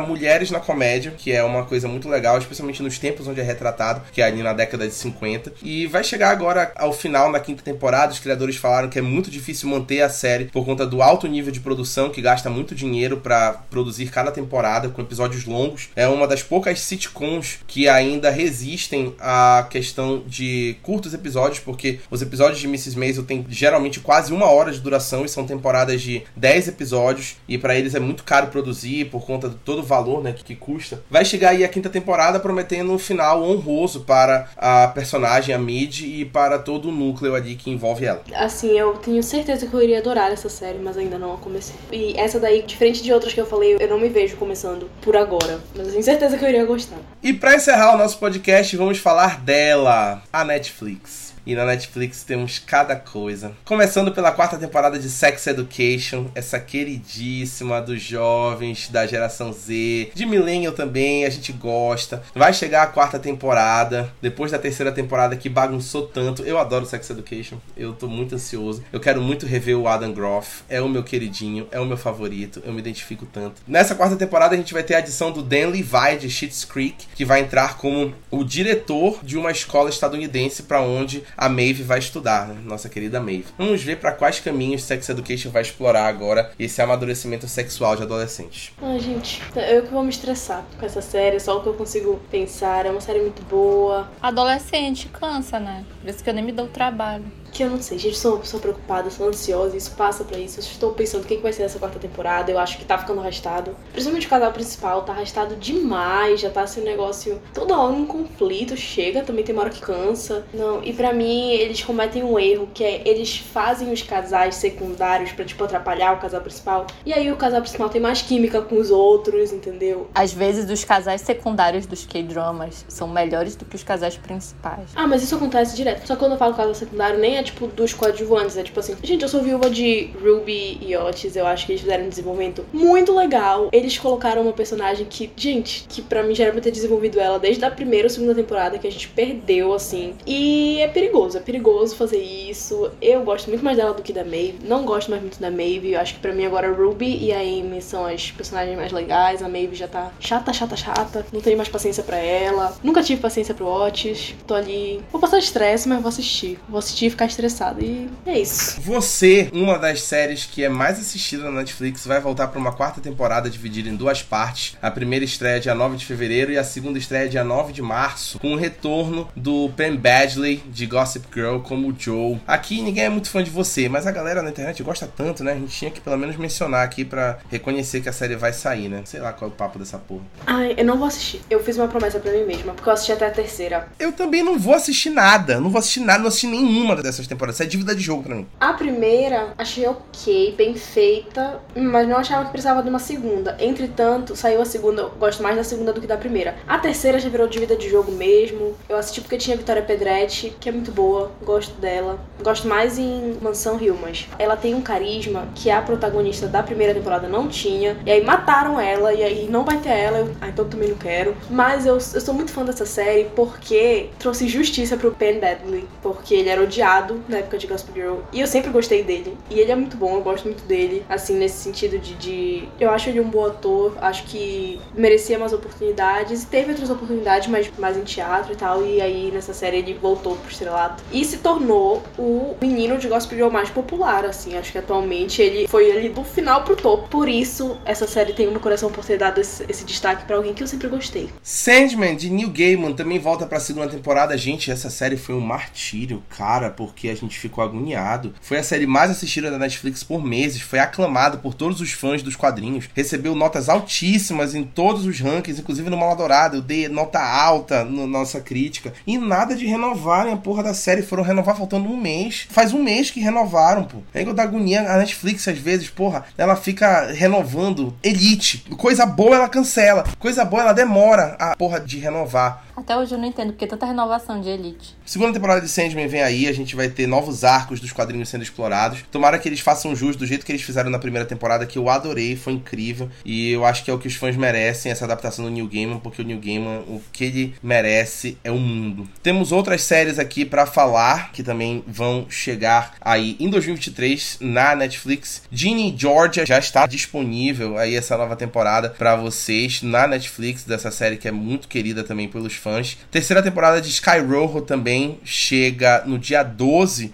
mulheres na comédia, que é uma coisa muito legal, especialmente nos tempos onde é retratado, que é ali na década de 50. E vai chegar agora ao final na quinta temporada. Os criadores falaram que é muito difícil manter a série por conta do alto nível de produção que gasta muito dinheiro para produzir cada temporada com episódios longos. É uma das poucas sitcoms que ainda resistem à questão de curtos episódios, porque os episódios de Mrs. Maisel têm geralmente quase uma hora de duração e são temporadas de 10 episódios e para eles é muito caro produzir por conta de todo o valor né, que, que custa. Vai chegar aí a quinta temporada prometendo um final honroso para a personagem, a Mid, e para todo o núcleo ali que envolve ela. Assim, eu tenho certeza que eu iria adorar essa série, mas ainda não a comecei. E essa daí, diferente de outras que eu falei, eu não me vejo começando por agora. Mas eu tenho certeza que eu iria gostar. E para encerrar o nosso podcast, vamos falar dela, a Netflix. E na Netflix temos cada coisa. Começando pela quarta temporada de Sex Education, essa queridíssima dos jovens da geração Z, de Millennial também, a gente gosta. Vai chegar a quarta temporada, depois da terceira temporada que bagunçou tanto. Eu adoro Sex Education, eu tô muito ansioso. Eu quero muito rever o Adam Groff, é o meu queridinho, é o meu favorito, eu me identifico tanto. Nessa quarta temporada a gente vai ter a adição do Dan Levi de Schitt's Creek, que vai entrar como o diretor de uma escola estadunidense para onde a Maeve vai estudar, né? nossa querida Maeve. Vamos ver para quais caminhos Sex Education vai explorar agora esse amadurecimento sexual de adolescentes. Ai, gente, eu que vou me estressar com essa série, só o que eu consigo pensar. É uma série muito boa. Adolescente cansa, né? Por isso que eu nem me dou trabalho. Que eu não sei, gente, sou uma pessoa preocupada, sou ansiosa, isso passa pra isso. Eu estou pensando o que, que vai ser essa quarta temporada. Eu acho que tá ficando arrastado. Principalmente o casal principal, tá arrastado demais. Já tá assim um negócio toda hora um conflito. Chega, também tem uma hora que cansa. Não, e pra mim eles cometem um erro que é eles fazem os casais secundários pra, tipo, atrapalhar o casal principal. E aí o casal principal tem mais química com os outros, entendeu? Às vezes os casais secundários dos K-dramas são melhores do que os casais principais. Ah, mas isso acontece direto. Só que quando eu falo casal secundário, nem é é tipo dos coadjuvantes, é tipo assim, gente, eu sou viúva de Ruby e Otis, eu acho que eles fizeram um desenvolvimento muito legal. Eles colocaram uma personagem que, gente, que pra mim já era pra ter desenvolvido ela desde a primeira ou segunda temporada, que a gente perdeu, assim. E é perigoso, é perigoso fazer isso. Eu gosto muito mais dela do que da Maeve. Não gosto mais muito da Maeve. Eu acho que pra mim agora Ruby e a Amy são as personagens mais legais. A Maeve já tá chata, chata, chata. Não tenho mais paciência para ela. Nunca tive paciência pro Otis. Tô ali. Vou passar estresse, mas vou assistir. Vou assistir e ficar estressado. E é isso. Você, uma das séries que é mais assistida na Netflix, vai voltar para uma quarta temporada dividida em duas partes. A primeira estreia dia 9 de fevereiro e a segunda estreia dia 9 de março, com o retorno do Penn Badgley de Gossip Girl como Joe. Aqui ninguém é muito fã de você, mas a galera na internet gosta tanto, né? A gente tinha que pelo menos mencionar aqui para reconhecer que a série vai sair, né? Sei lá qual é o papo dessa porra. Ai, eu não vou assistir. Eu fiz uma promessa para mim mesma, porque eu assisti até a terceira. Eu também não vou assistir nada. Não vou assistir nada, não assisti nenhuma dessas temporadas. Isso é dívida de jogo para mim. A primeira, achei ok, bem feita, mas não achava que precisava de uma segunda. Entretanto, saiu a segunda, eu gosto mais da segunda do que da primeira. A terceira já virou dívida de jogo mesmo. Eu assisti porque tinha Vitória Pedretti, que é muito boa, gosto dela. Gosto mais em Mansão Humans. Ela tem um carisma que a protagonista da primeira temporada não tinha. E aí mataram ela, e aí não vai ter ela. Eu, ah, então também não quero. Mas eu, eu sou muito fã dessa série porque trouxe justiça pro Penn Badley. Porque ele era odiado na época de Gospel Girl. E eu sempre gostei dele. E ele é muito bom, eu gosto muito dele. Assim, nesse sentido de. de... Eu acho ele um bom ator. Acho que merecia mais oportunidades. E teve outras oportunidades, mas mais em teatro e tal. E aí nessa série ele voltou pro estrelato. E se tornou o menino de Gospel Girl mais popular, assim. Acho que atualmente ele foi ali do final pro topo. Por isso, essa série tem no coração por ter dado esse, esse destaque para alguém que eu sempre gostei. Sandman, de Neil Gaiman, também volta pra segunda temporada. Gente, essa série foi um martírio, cara, porque a gente ficou agoniado. Foi a série mais assistida da Netflix por meses. Foi aclamado por todos os fãs dos quadrinhos. Recebeu notas altíssimas em todos os rankings, inclusive no Maladourado. Eu dei nota alta na nossa crítica. E nada de renovarem a porra da série. Foram renovar faltando um mês. Faz um mês que renovaram, pô. É igual da agonia. A Netflix, às vezes, porra, ela fica renovando Elite. Coisa boa ela cancela. Coisa boa ela demora a porra de renovar. Até hoje eu não entendo porque tanta renovação de Elite. Segunda temporada de Sandman vem aí, a gente vai ter novos arcos dos quadrinhos sendo explorados. Tomara que eles façam jus do jeito que eles fizeram na primeira temporada, que eu adorei, foi incrível. E eu acho que é o que os fãs merecem, essa adaptação do New Gaiman, porque o New Gaiman, o que ele merece é o mundo. Temos outras séries aqui para falar, que também vão chegar aí em 2023 na Netflix. Ginny Georgia já está disponível aí essa nova temporada para vocês na Netflix, dessa série que é muito querida também pelos fãs. Terceira temporada de Sky Rojo também chega no dia 12,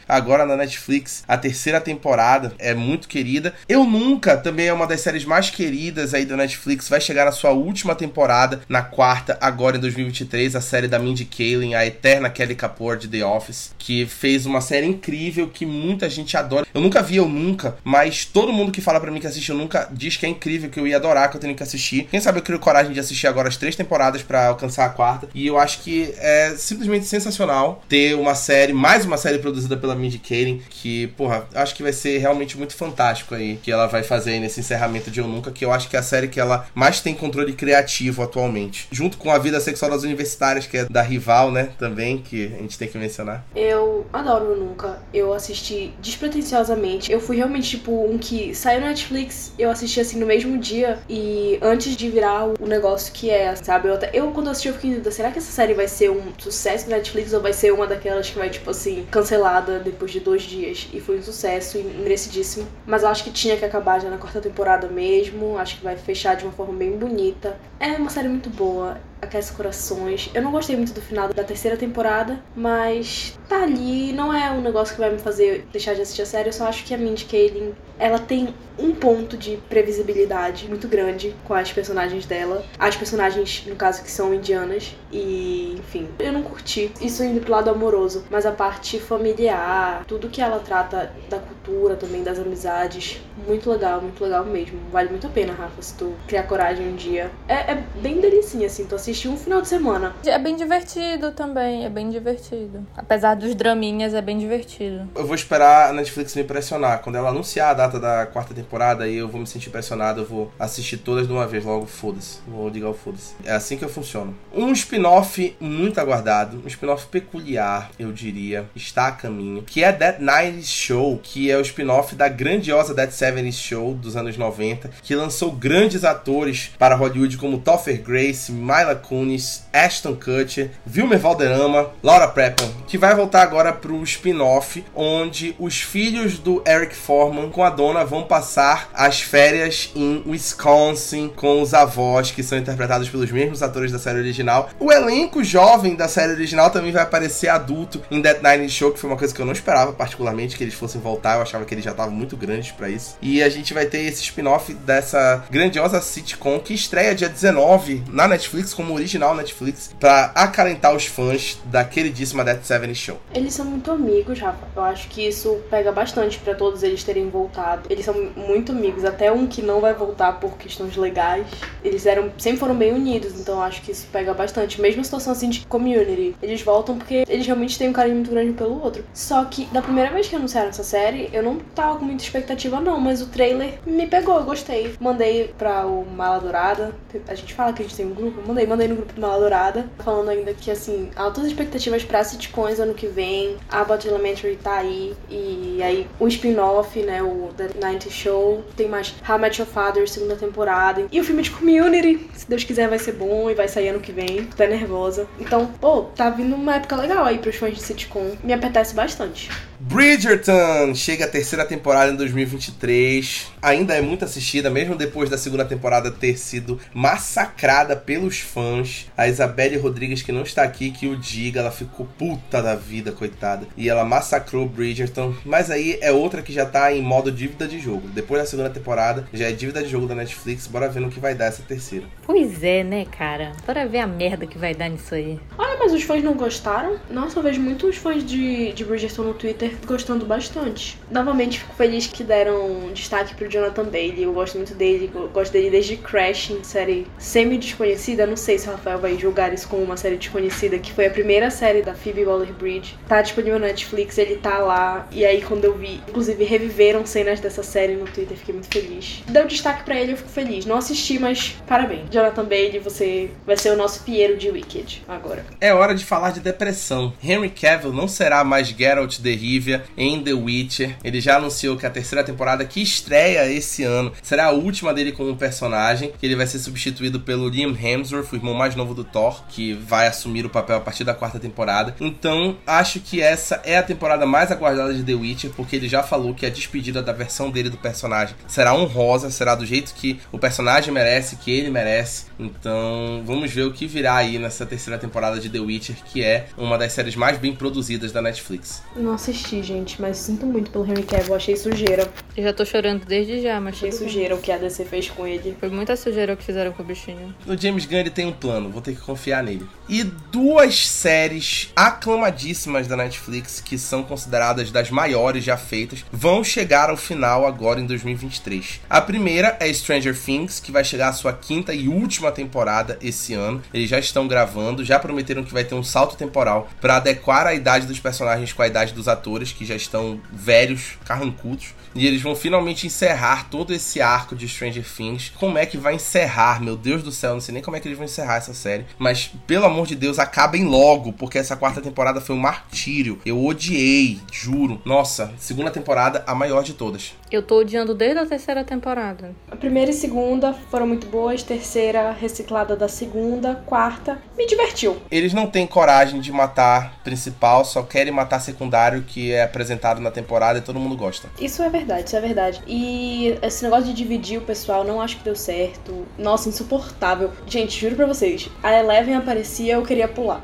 agora na Netflix. A terceira temporada é muito querida. Eu Nunca também é uma das séries mais queridas aí da Netflix. Vai chegar na sua última temporada, na quarta, agora em 2023, a série da Mindy Kaling, a eterna Kelly Kapoor de The Office, que fez uma série incrível que muita gente adora. Eu nunca vi Eu Nunca, mas todo mundo que fala para mim que assiste Eu Nunca diz que é incrível, que eu ia adorar, que eu tenho que assistir. Quem sabe eu crio coragem de assistir agora as três temporadas para alcançar a quarta. E eu acho que é simplesmente sensacional ter uma série, mais uma série produzida pela Mindy Kaling, que, porra, acho que vai ser realmente muito fantástico aí, que ela vai fazer aí nesse encerramento de Eu Nunca, que eu acho que é a série que ela mais tem controle criativo atualmente. Junto com a vida sexual das universitárias, que é da rival, né, também, que a gente tem que mencionar. Eu adoro Eu Nunca. Eu assisti despretensiosamente. Eu fui realmente, tipo, um que saiu na Netflix, eu assisti assim no mesmo dia e antes de virar o negócio que é, sabe? Eu, até, eu quando assisti, eu fiquei será que essa série vai ser um sucesso na Netflix ou vai ser uma daquelas que vai, tipo assim, cancelada depois de dois dias? E foi um sucesso e merecidíssimo. Mas eu acho que tinha que acabar já na quarta temporada mesmo. Acho que vai fechar de uma forma bem bonita. É uma série muito boa aquece corações. Eu não gostei muito do final da terceira temporada, mas tá ali, não é um negócio que vai me fazer deixar de assistir a série, eu só acho que a Mindy Kaling, ela tem um ponto de previsibilidade muito grande com as personagens dela. As personagens, no caso, que são indianas. E, enfim, eu não curti. Isso indo pro lado amoroso, mas a parte familiar, tudo que ela trata da cultura também, das amizades. Muito legal, muito legal mesmo. Vale muito a pena, Rafa, se tu criar coragem um dia. É, é bem delicinha, assim, tu assistir um final de semana. É bem divertido também, é bem divertido. Apesar dos draminhas, é bem divertido. Eu vou esperar a Netflix me pressionar. Quando ela anunciar a data da quarta temporada, aí eu vou me sentir pressionado, eu vou assistir todas de uma vez, logo foda-se. Vou ligar o foda-se. É assim que eu funciono. Um spin-off muito aguardado, um spin-off peculiar, eu diria, está a caminho, que é That 90 Show, que é o spin-off da grandiosa That 70 Show dos anos 90, que lançou grandes atores para Hollywood como Topher Grace, Mila Kunis, Ashton Kutcher, Wilmer Valderrama, Laura Prepon, que vai voltar agora para o spin-off onde os filhos do Eric Foreman com a dona vão passar as férias em Wisconsin com os avós que são interpretados pelos mesmos atores da série original. O elenco jovem da série original também vai aparecer adulto em That Nine Show, que foi uma coisa que eu não esperava particularmente que eles fossem voltar, eu achava que eles já estavam muito grandes para isso. E a gente vai ter esse spin-off dessa grandiosa sitcom que estreia dia 19 na Netflix como original Netflix para acalentar os fãs da queridíssima That Seven Show. Eles são muito amigos, Rafa. Eu acho que isso pega bastante para todos eles terem voltado. Eles são muito amigos, até um que não vai voltar por questões legais. Eles eram sempre foram bem unidos, então acho que isso pega bastante. Mesmo situação assim de community, eles voltam porque eles realmente têm um carinho muito grande pelo outro. Só que da primeira vez que anunciaram essa série, eu não tava com muita expectativa não, mas o trailer me pegou, eu gostei. Mandei pra o Mala Dourada, a gente fala que a gente tem um grupo, mandei, mandei no grupo do Mala Dourada, falando ainda que assim, altas expectativas pra sitcoms ano que vem, Abbott Elementary tá aí, e aí o spin-off, né, o The 90 Show, tem mais How I Met Your Father, segunda temporada, e o filme de Community, se Deus quiser vai ser bom e vai sair ano que vem, tô nervosa. Então, pô, tá vindo uma época legal aí pros fãs de sitcom, me apetece bastante. Bridgerton chega a terceira temporada em 2023. Ainda é muito assistida, mesmo depois da segunda temporada ter sido massacrada pelos fãs. A Isabelle Rodrigues, que não está aqui, que o diga, ela ficou puta da vida, coitada. E ela massacrou Bridgerton. Mas aí é outra que já tá em modo dívida de jogo. Depois da segunda temporada, já é dívida de jogo da Netflix. Bora ver no que vai dar essa terceira. Pois é, né, cara? Bora ver a merda que vai dar nisso aí. Olha, mas os fãs não gostaram? Nossa, eu vejo muitos fãs de, de Bridgerton no Twitter gostando bastante. Novamente, fico feliz que deram destaque pro Jonathan Bailey. Eu gosto muito dele, gosto dele desde Crashing, série semi-desconhecida. Não sei se o Rafael vai julgar isso como uma série desconhecida, que foi a primeira série da Phoebe Waller-Bridge. Tá disponível na Netflix, ele tá lá. E aí, quando eu vi, inclusive, reviveram cenas dessa série no Twitter, fiquei muito feliz. Deu destaque para ele, eu fico feliz. Não assisti, mas parabéns. Jonathan Bailey, você vai ser o nosso Piero de Wicked agora. É hora de falar de depressão. Henry Cavill não será mais Geralt de Rivia em The Witcher. Ele já anunciou que a terceira temporada, que estreia esse ano, será a última dele como personagem, que ele vai ser substituído pelo Liam Hemsworth, o irmão mais novo do Thor, que vai assumir o papel a partir da quarta temporada. Então, acho que essa é a temporada mais aguardada de The Witcher, porque ele já falou que a despedida da versão dele do personagem será honrosa, será do jeito que o personagem merece, que ele merece. Então, vamos ver o que virá aí nessa terceira temporada de The Witcher, que é uma das séries mais bem produzidas da Netflix. Não assisti, gente, mas sinto muito pelo Henry Cavill, achei sujeira. Eu já tô chorando desde já, mas achei sujeira o que a DC fez com ele. Foi muita sujeira o que fizeram com o bichinho. O James Gunn ele tem um plano, vou ter que confiar nele. E duas séries aclamadíssimas da Netflix, que são consideradas das maiores já feitas, vão chegar ao final agora em 2023. A primeira é Stranger Things, que vai chegar à sua quinta e última temporada esse ano. Eles já estão gravando, já prometeram que vai ter um salto temporal para adequar a idade dos personagens com a idade dos atores, que já estão velhos, carrancudos. E eles vão finalmente encerrar todo esse arco de Stranger Things. Como é que vai encerrar? Meu Deus do céu, não sei nem como é que eles vão encerrar essa série. Mas, pelo amor de Deus, acabem logo, porque essa quarta temporada foi um martírio. Eu odiei, juro. Nossa, segunda temporada, a maior de todas. Eu tô odiando desde a terceira temporada. A primeira e segunda foram muito boas, terceira reciclada da segunda, quarta me divertiu. Eles não têm coragem de matar principal, só querem matar secundário que é apresentado na temporada e todo mundo gosta. Isso é verdade, isso é verdade. E esse negócio de dividir o pessoal, não acho que deu certo. Nossa, insuportável. Gente, juro pra vocês, a Eleven aparecia, eu queria pular.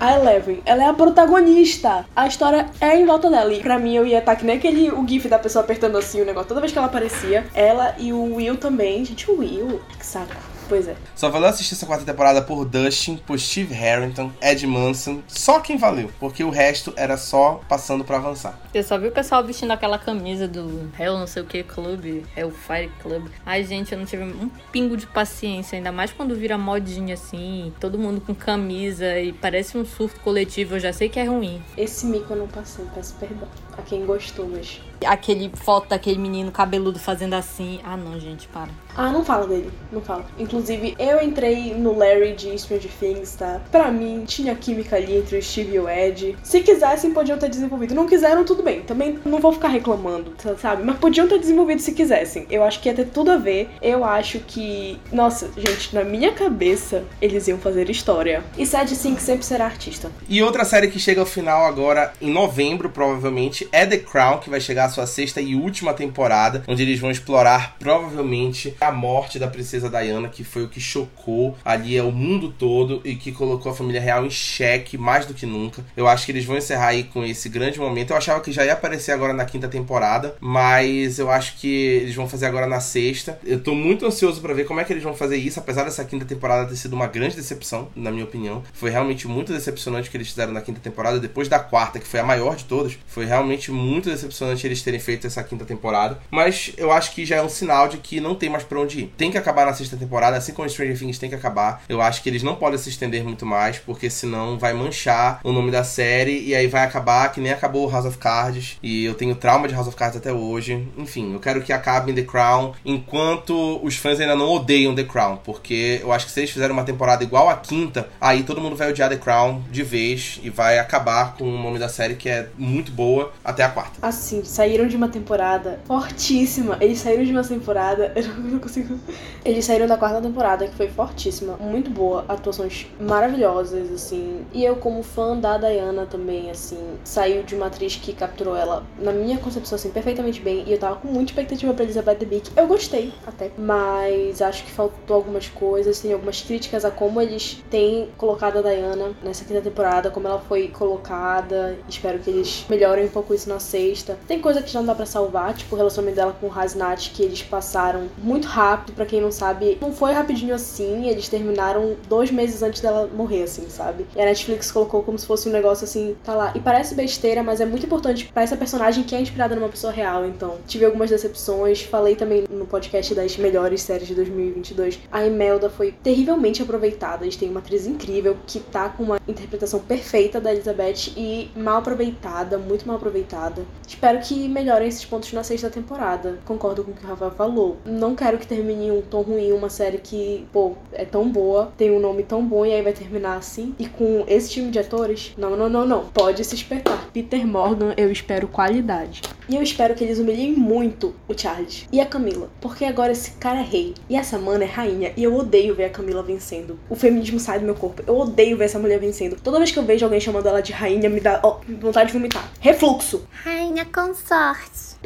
A Eleven, ela é a protagonista. A história é em volta dela. E pra mim, eu ia estar que nem aquele o gif da pessoa apertando assim o negócio. Toda vez que ela aparecia, ela e o Will também. Gente, o Will, que saco. Pois é. Só valeu assistir essa quarta temporada por Dustin, por Steve Harrington, Ed Manson. Só quem valeu, porque o resto era só passando pra avançar. Você só viu o pessoal vestindo aquela camisa do Hell não sei o que clube, Hellfire Club. Ai, gente, eu não tive um pingo de paciência, ainda mais quando vira modinha assim, todo mundo com camisa e parece um surto coletivo, eu já sei que é ruim. Esse mico eu não passei, peço perdão a quem gostou, mas. Aquele foto daquele menino cabeludo fazendo assim. Ah, não, gente, para. Ah, não fala dele, não fala. Inclusive, eu entrei no Larry de Stranger Things, tá? Pra mim, tinha química ali entre o Steve e o Ed. Se quisessem, podiam ter desenvolvido. Não quiseram, tudo bem. Também não vou ficar reclamando, sabe? Mas podiam ter desenvolvido se quisessem. Eu acho que ia ter tudo a ver. Eu acho que. Nossa, gente, na minha cabeça, eles iam fazer história. E Sad Sink sempre será artista. E outra série que chega ao final agora, em novembro, provavelmente, é The Crown, que vai chegar à sua sexta e última temporada, onde eles vão explorar provavelmente a morte da princesa Diana, que foi o que chocou ali o mundo todo e que colocou a família real em xeque mais do que nunca. Eu acho que eles vão encerrar aí com esse grande momento. Eu achava que já ia aparecer agora na quinta temporada, mas eu acho que eles vão fazer agora na sexta. Eu tô muito ansioso para ver como é que eles vão fazer isso, apesar dessa quinta temporada ter sido uma grande decepção, na minha opinião. Foi realmente muito decepcionante o que eles fizeram na quinta temporada, depois da quarta, que foi a maior de todas. Foi realmente muito decepcionante eles terem feito essa quinta temporada, mas eu acho que já é um sinal de que não tem mais pra onde ir. Tem que acabar na sexta temporada, assim como Stranger Things tem que acabar. Eu acho que eles não podem se estender muito mais, porque senão vai manchar o nome da série e aí vai acabar que nem acabou House of Cards. E eu tenho trauma de House of Cards até hoje. Enfim, eu quero que acabe The Crown enquanto os fãs ainda não odeiam The Crown, porque eu acho que se eles fizerem uma temporada igual a quinta, aí todo mundo vai odiar The Crown de vez e vai acabar com o nome da série que é muito boa até a quarta. Assim, saíram de uma temporada fortíssima. Eles saíram de uma temporada. Eu não consigo. Eles saíram da quarta temporada, que foi fortíssima. Muito boa. Atuações maravilhosas, assim. E eu, como fã da Diana também, assim, saiu de uma atriz que capturou ela, na minha concepção, assim, perfeitamente bem. E eu tava com muita expectativa pra Elizabeth Debicki. Eu gostei, até. Mas acho que faltou algumas coisas, tem algumas críticas a como eles têm colocado a Diana nessa quinta temporada, como ela foi colocada. Espero que eles melhorem um pouco isso na sexta. Tem coisa que já não dá pra salvar, tipo o relacionamento dela com o Hasnat, que eles passaram muito rápido, para quem não sabe. Não foi rapidinho assim, eles terminaram dois meses antes dela morrer, assim, sabe? E a Netflix colocou como se fosse um negócio assim, tá lá. E parece besteira, mas é muito importante para essa personagem que é inspirada numa pessoa real, então. Tive algumas decepções, falei também no podcast das melhores séries de 2022. A Imelda foi terrivelmente aproveitada. Eles têm uma atriz incrível que tá com uma interpretação perfeita da Elizabeth e mal aproveitada, muito mal aproveitada. Espero que melhorem esses pontos na sexta temporada. Concordo com o que o Rafael falou. Não quero que termine um tom ruim, uma série que, pô, é tão boa, tem um nome tão bom e aí vai terminar assim. E com esse time de atores, não, não, não, não. Pode se espetar. Peter Morgan, eu espero qualidade. E eu espero que eles humilhem muito o Charles e a Camila. Porque agora esse cara é rei e essa mana é rainha. E eu odeio ver a Camila vencendo. O feminismo sai do meu corpo. Eu odeio ver essa mulher vencendo. Toda vez que eu vejo alguém chamando ela de rainha, me dá vontade de vomitar. Refluxo. Rainha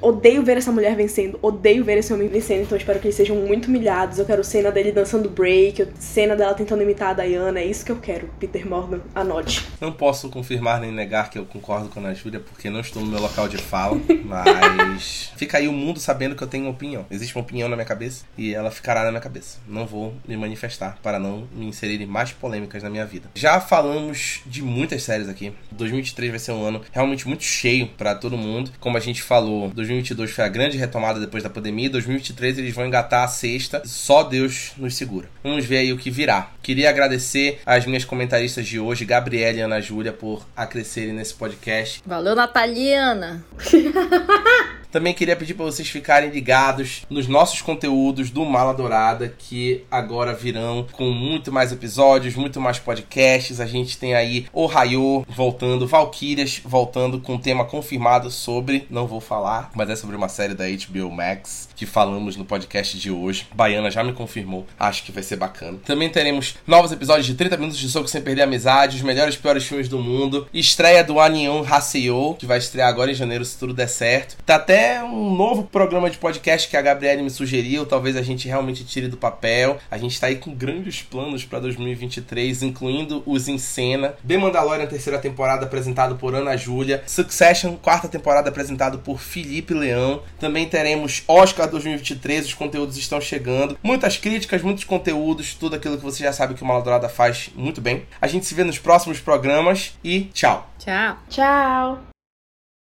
Odeio ver essa mulher vencendo, odeio ver esse homem vencendo, então eu espero que eles sejam muito humilhados. Eu quero cena dele dançando break, cena dela tentando imitar a Diana, é isso que eu quero. Peter Morgan, anote. Não posso confirmar nem negar que eu concordo com a Ana Júlia, porque não estou no meu local de fala, mas fica aí o mundo sabendo que eu tenho uma opinião. Existe uma opinião na minha cabeça e ela ficará na minha cabeça. Não vou me manifestar para não me inserir em mais polêmicas na minha vida. Já falamos de muitas séries aqui. 2023 vai ser um ano realmente muito cheio para todo mundo. Como a gente falou, 2022 foi a grande retomada depois da pandemia. 2023 eles vão engatar a sexta. Só Deus nos segura. Vamos ver aí o que virá. Queria agradecer às minhas comentaristas de hoje, Gabriela e Ana Júlia, por acrescerem nesse podcast. Valeu, Nataliana! Também queria pedir para vocês ficarem ligados nos nossos conteúdos do Mala Dourada, que agora virão com muito mais episódios, muito mais podcasts. A gente tem aí O Raio voltando, Valkyrias voltando com um tema confirmado sobre, não vou falar, mas é sobre uma série da HBO Max que falamos no podcast de hoje. Baiana já me confirmou, acho que vai ser bacana. Também teremos novos episódios de 30 minutos de soco sem perder a amizade, os melhores e piores filmes do mundo, estreia do Anion Haseo, que vai estrear agora em janeiro se tudo der certo. Tá até um novo programa de podcast que a Gabriele me sugeriu. Talvez a gente realmente tire do papel. A gente tá aí com grandes planos para 2023, incluindo os em cena. The Mandalorian, terceira temporada, apresentado por Ana Júlia. Succession, quarta temporada, apresentado por Felipe Leão. Também teremos Oscar 2023, os conteúdos estão chegando. Muitas críticas, muitos conteúdos, tudo aquilo que você já sabe que o Maladourada faz muito bem. A gente se vê nos próximos programas e tchau. Tchau. Tchau.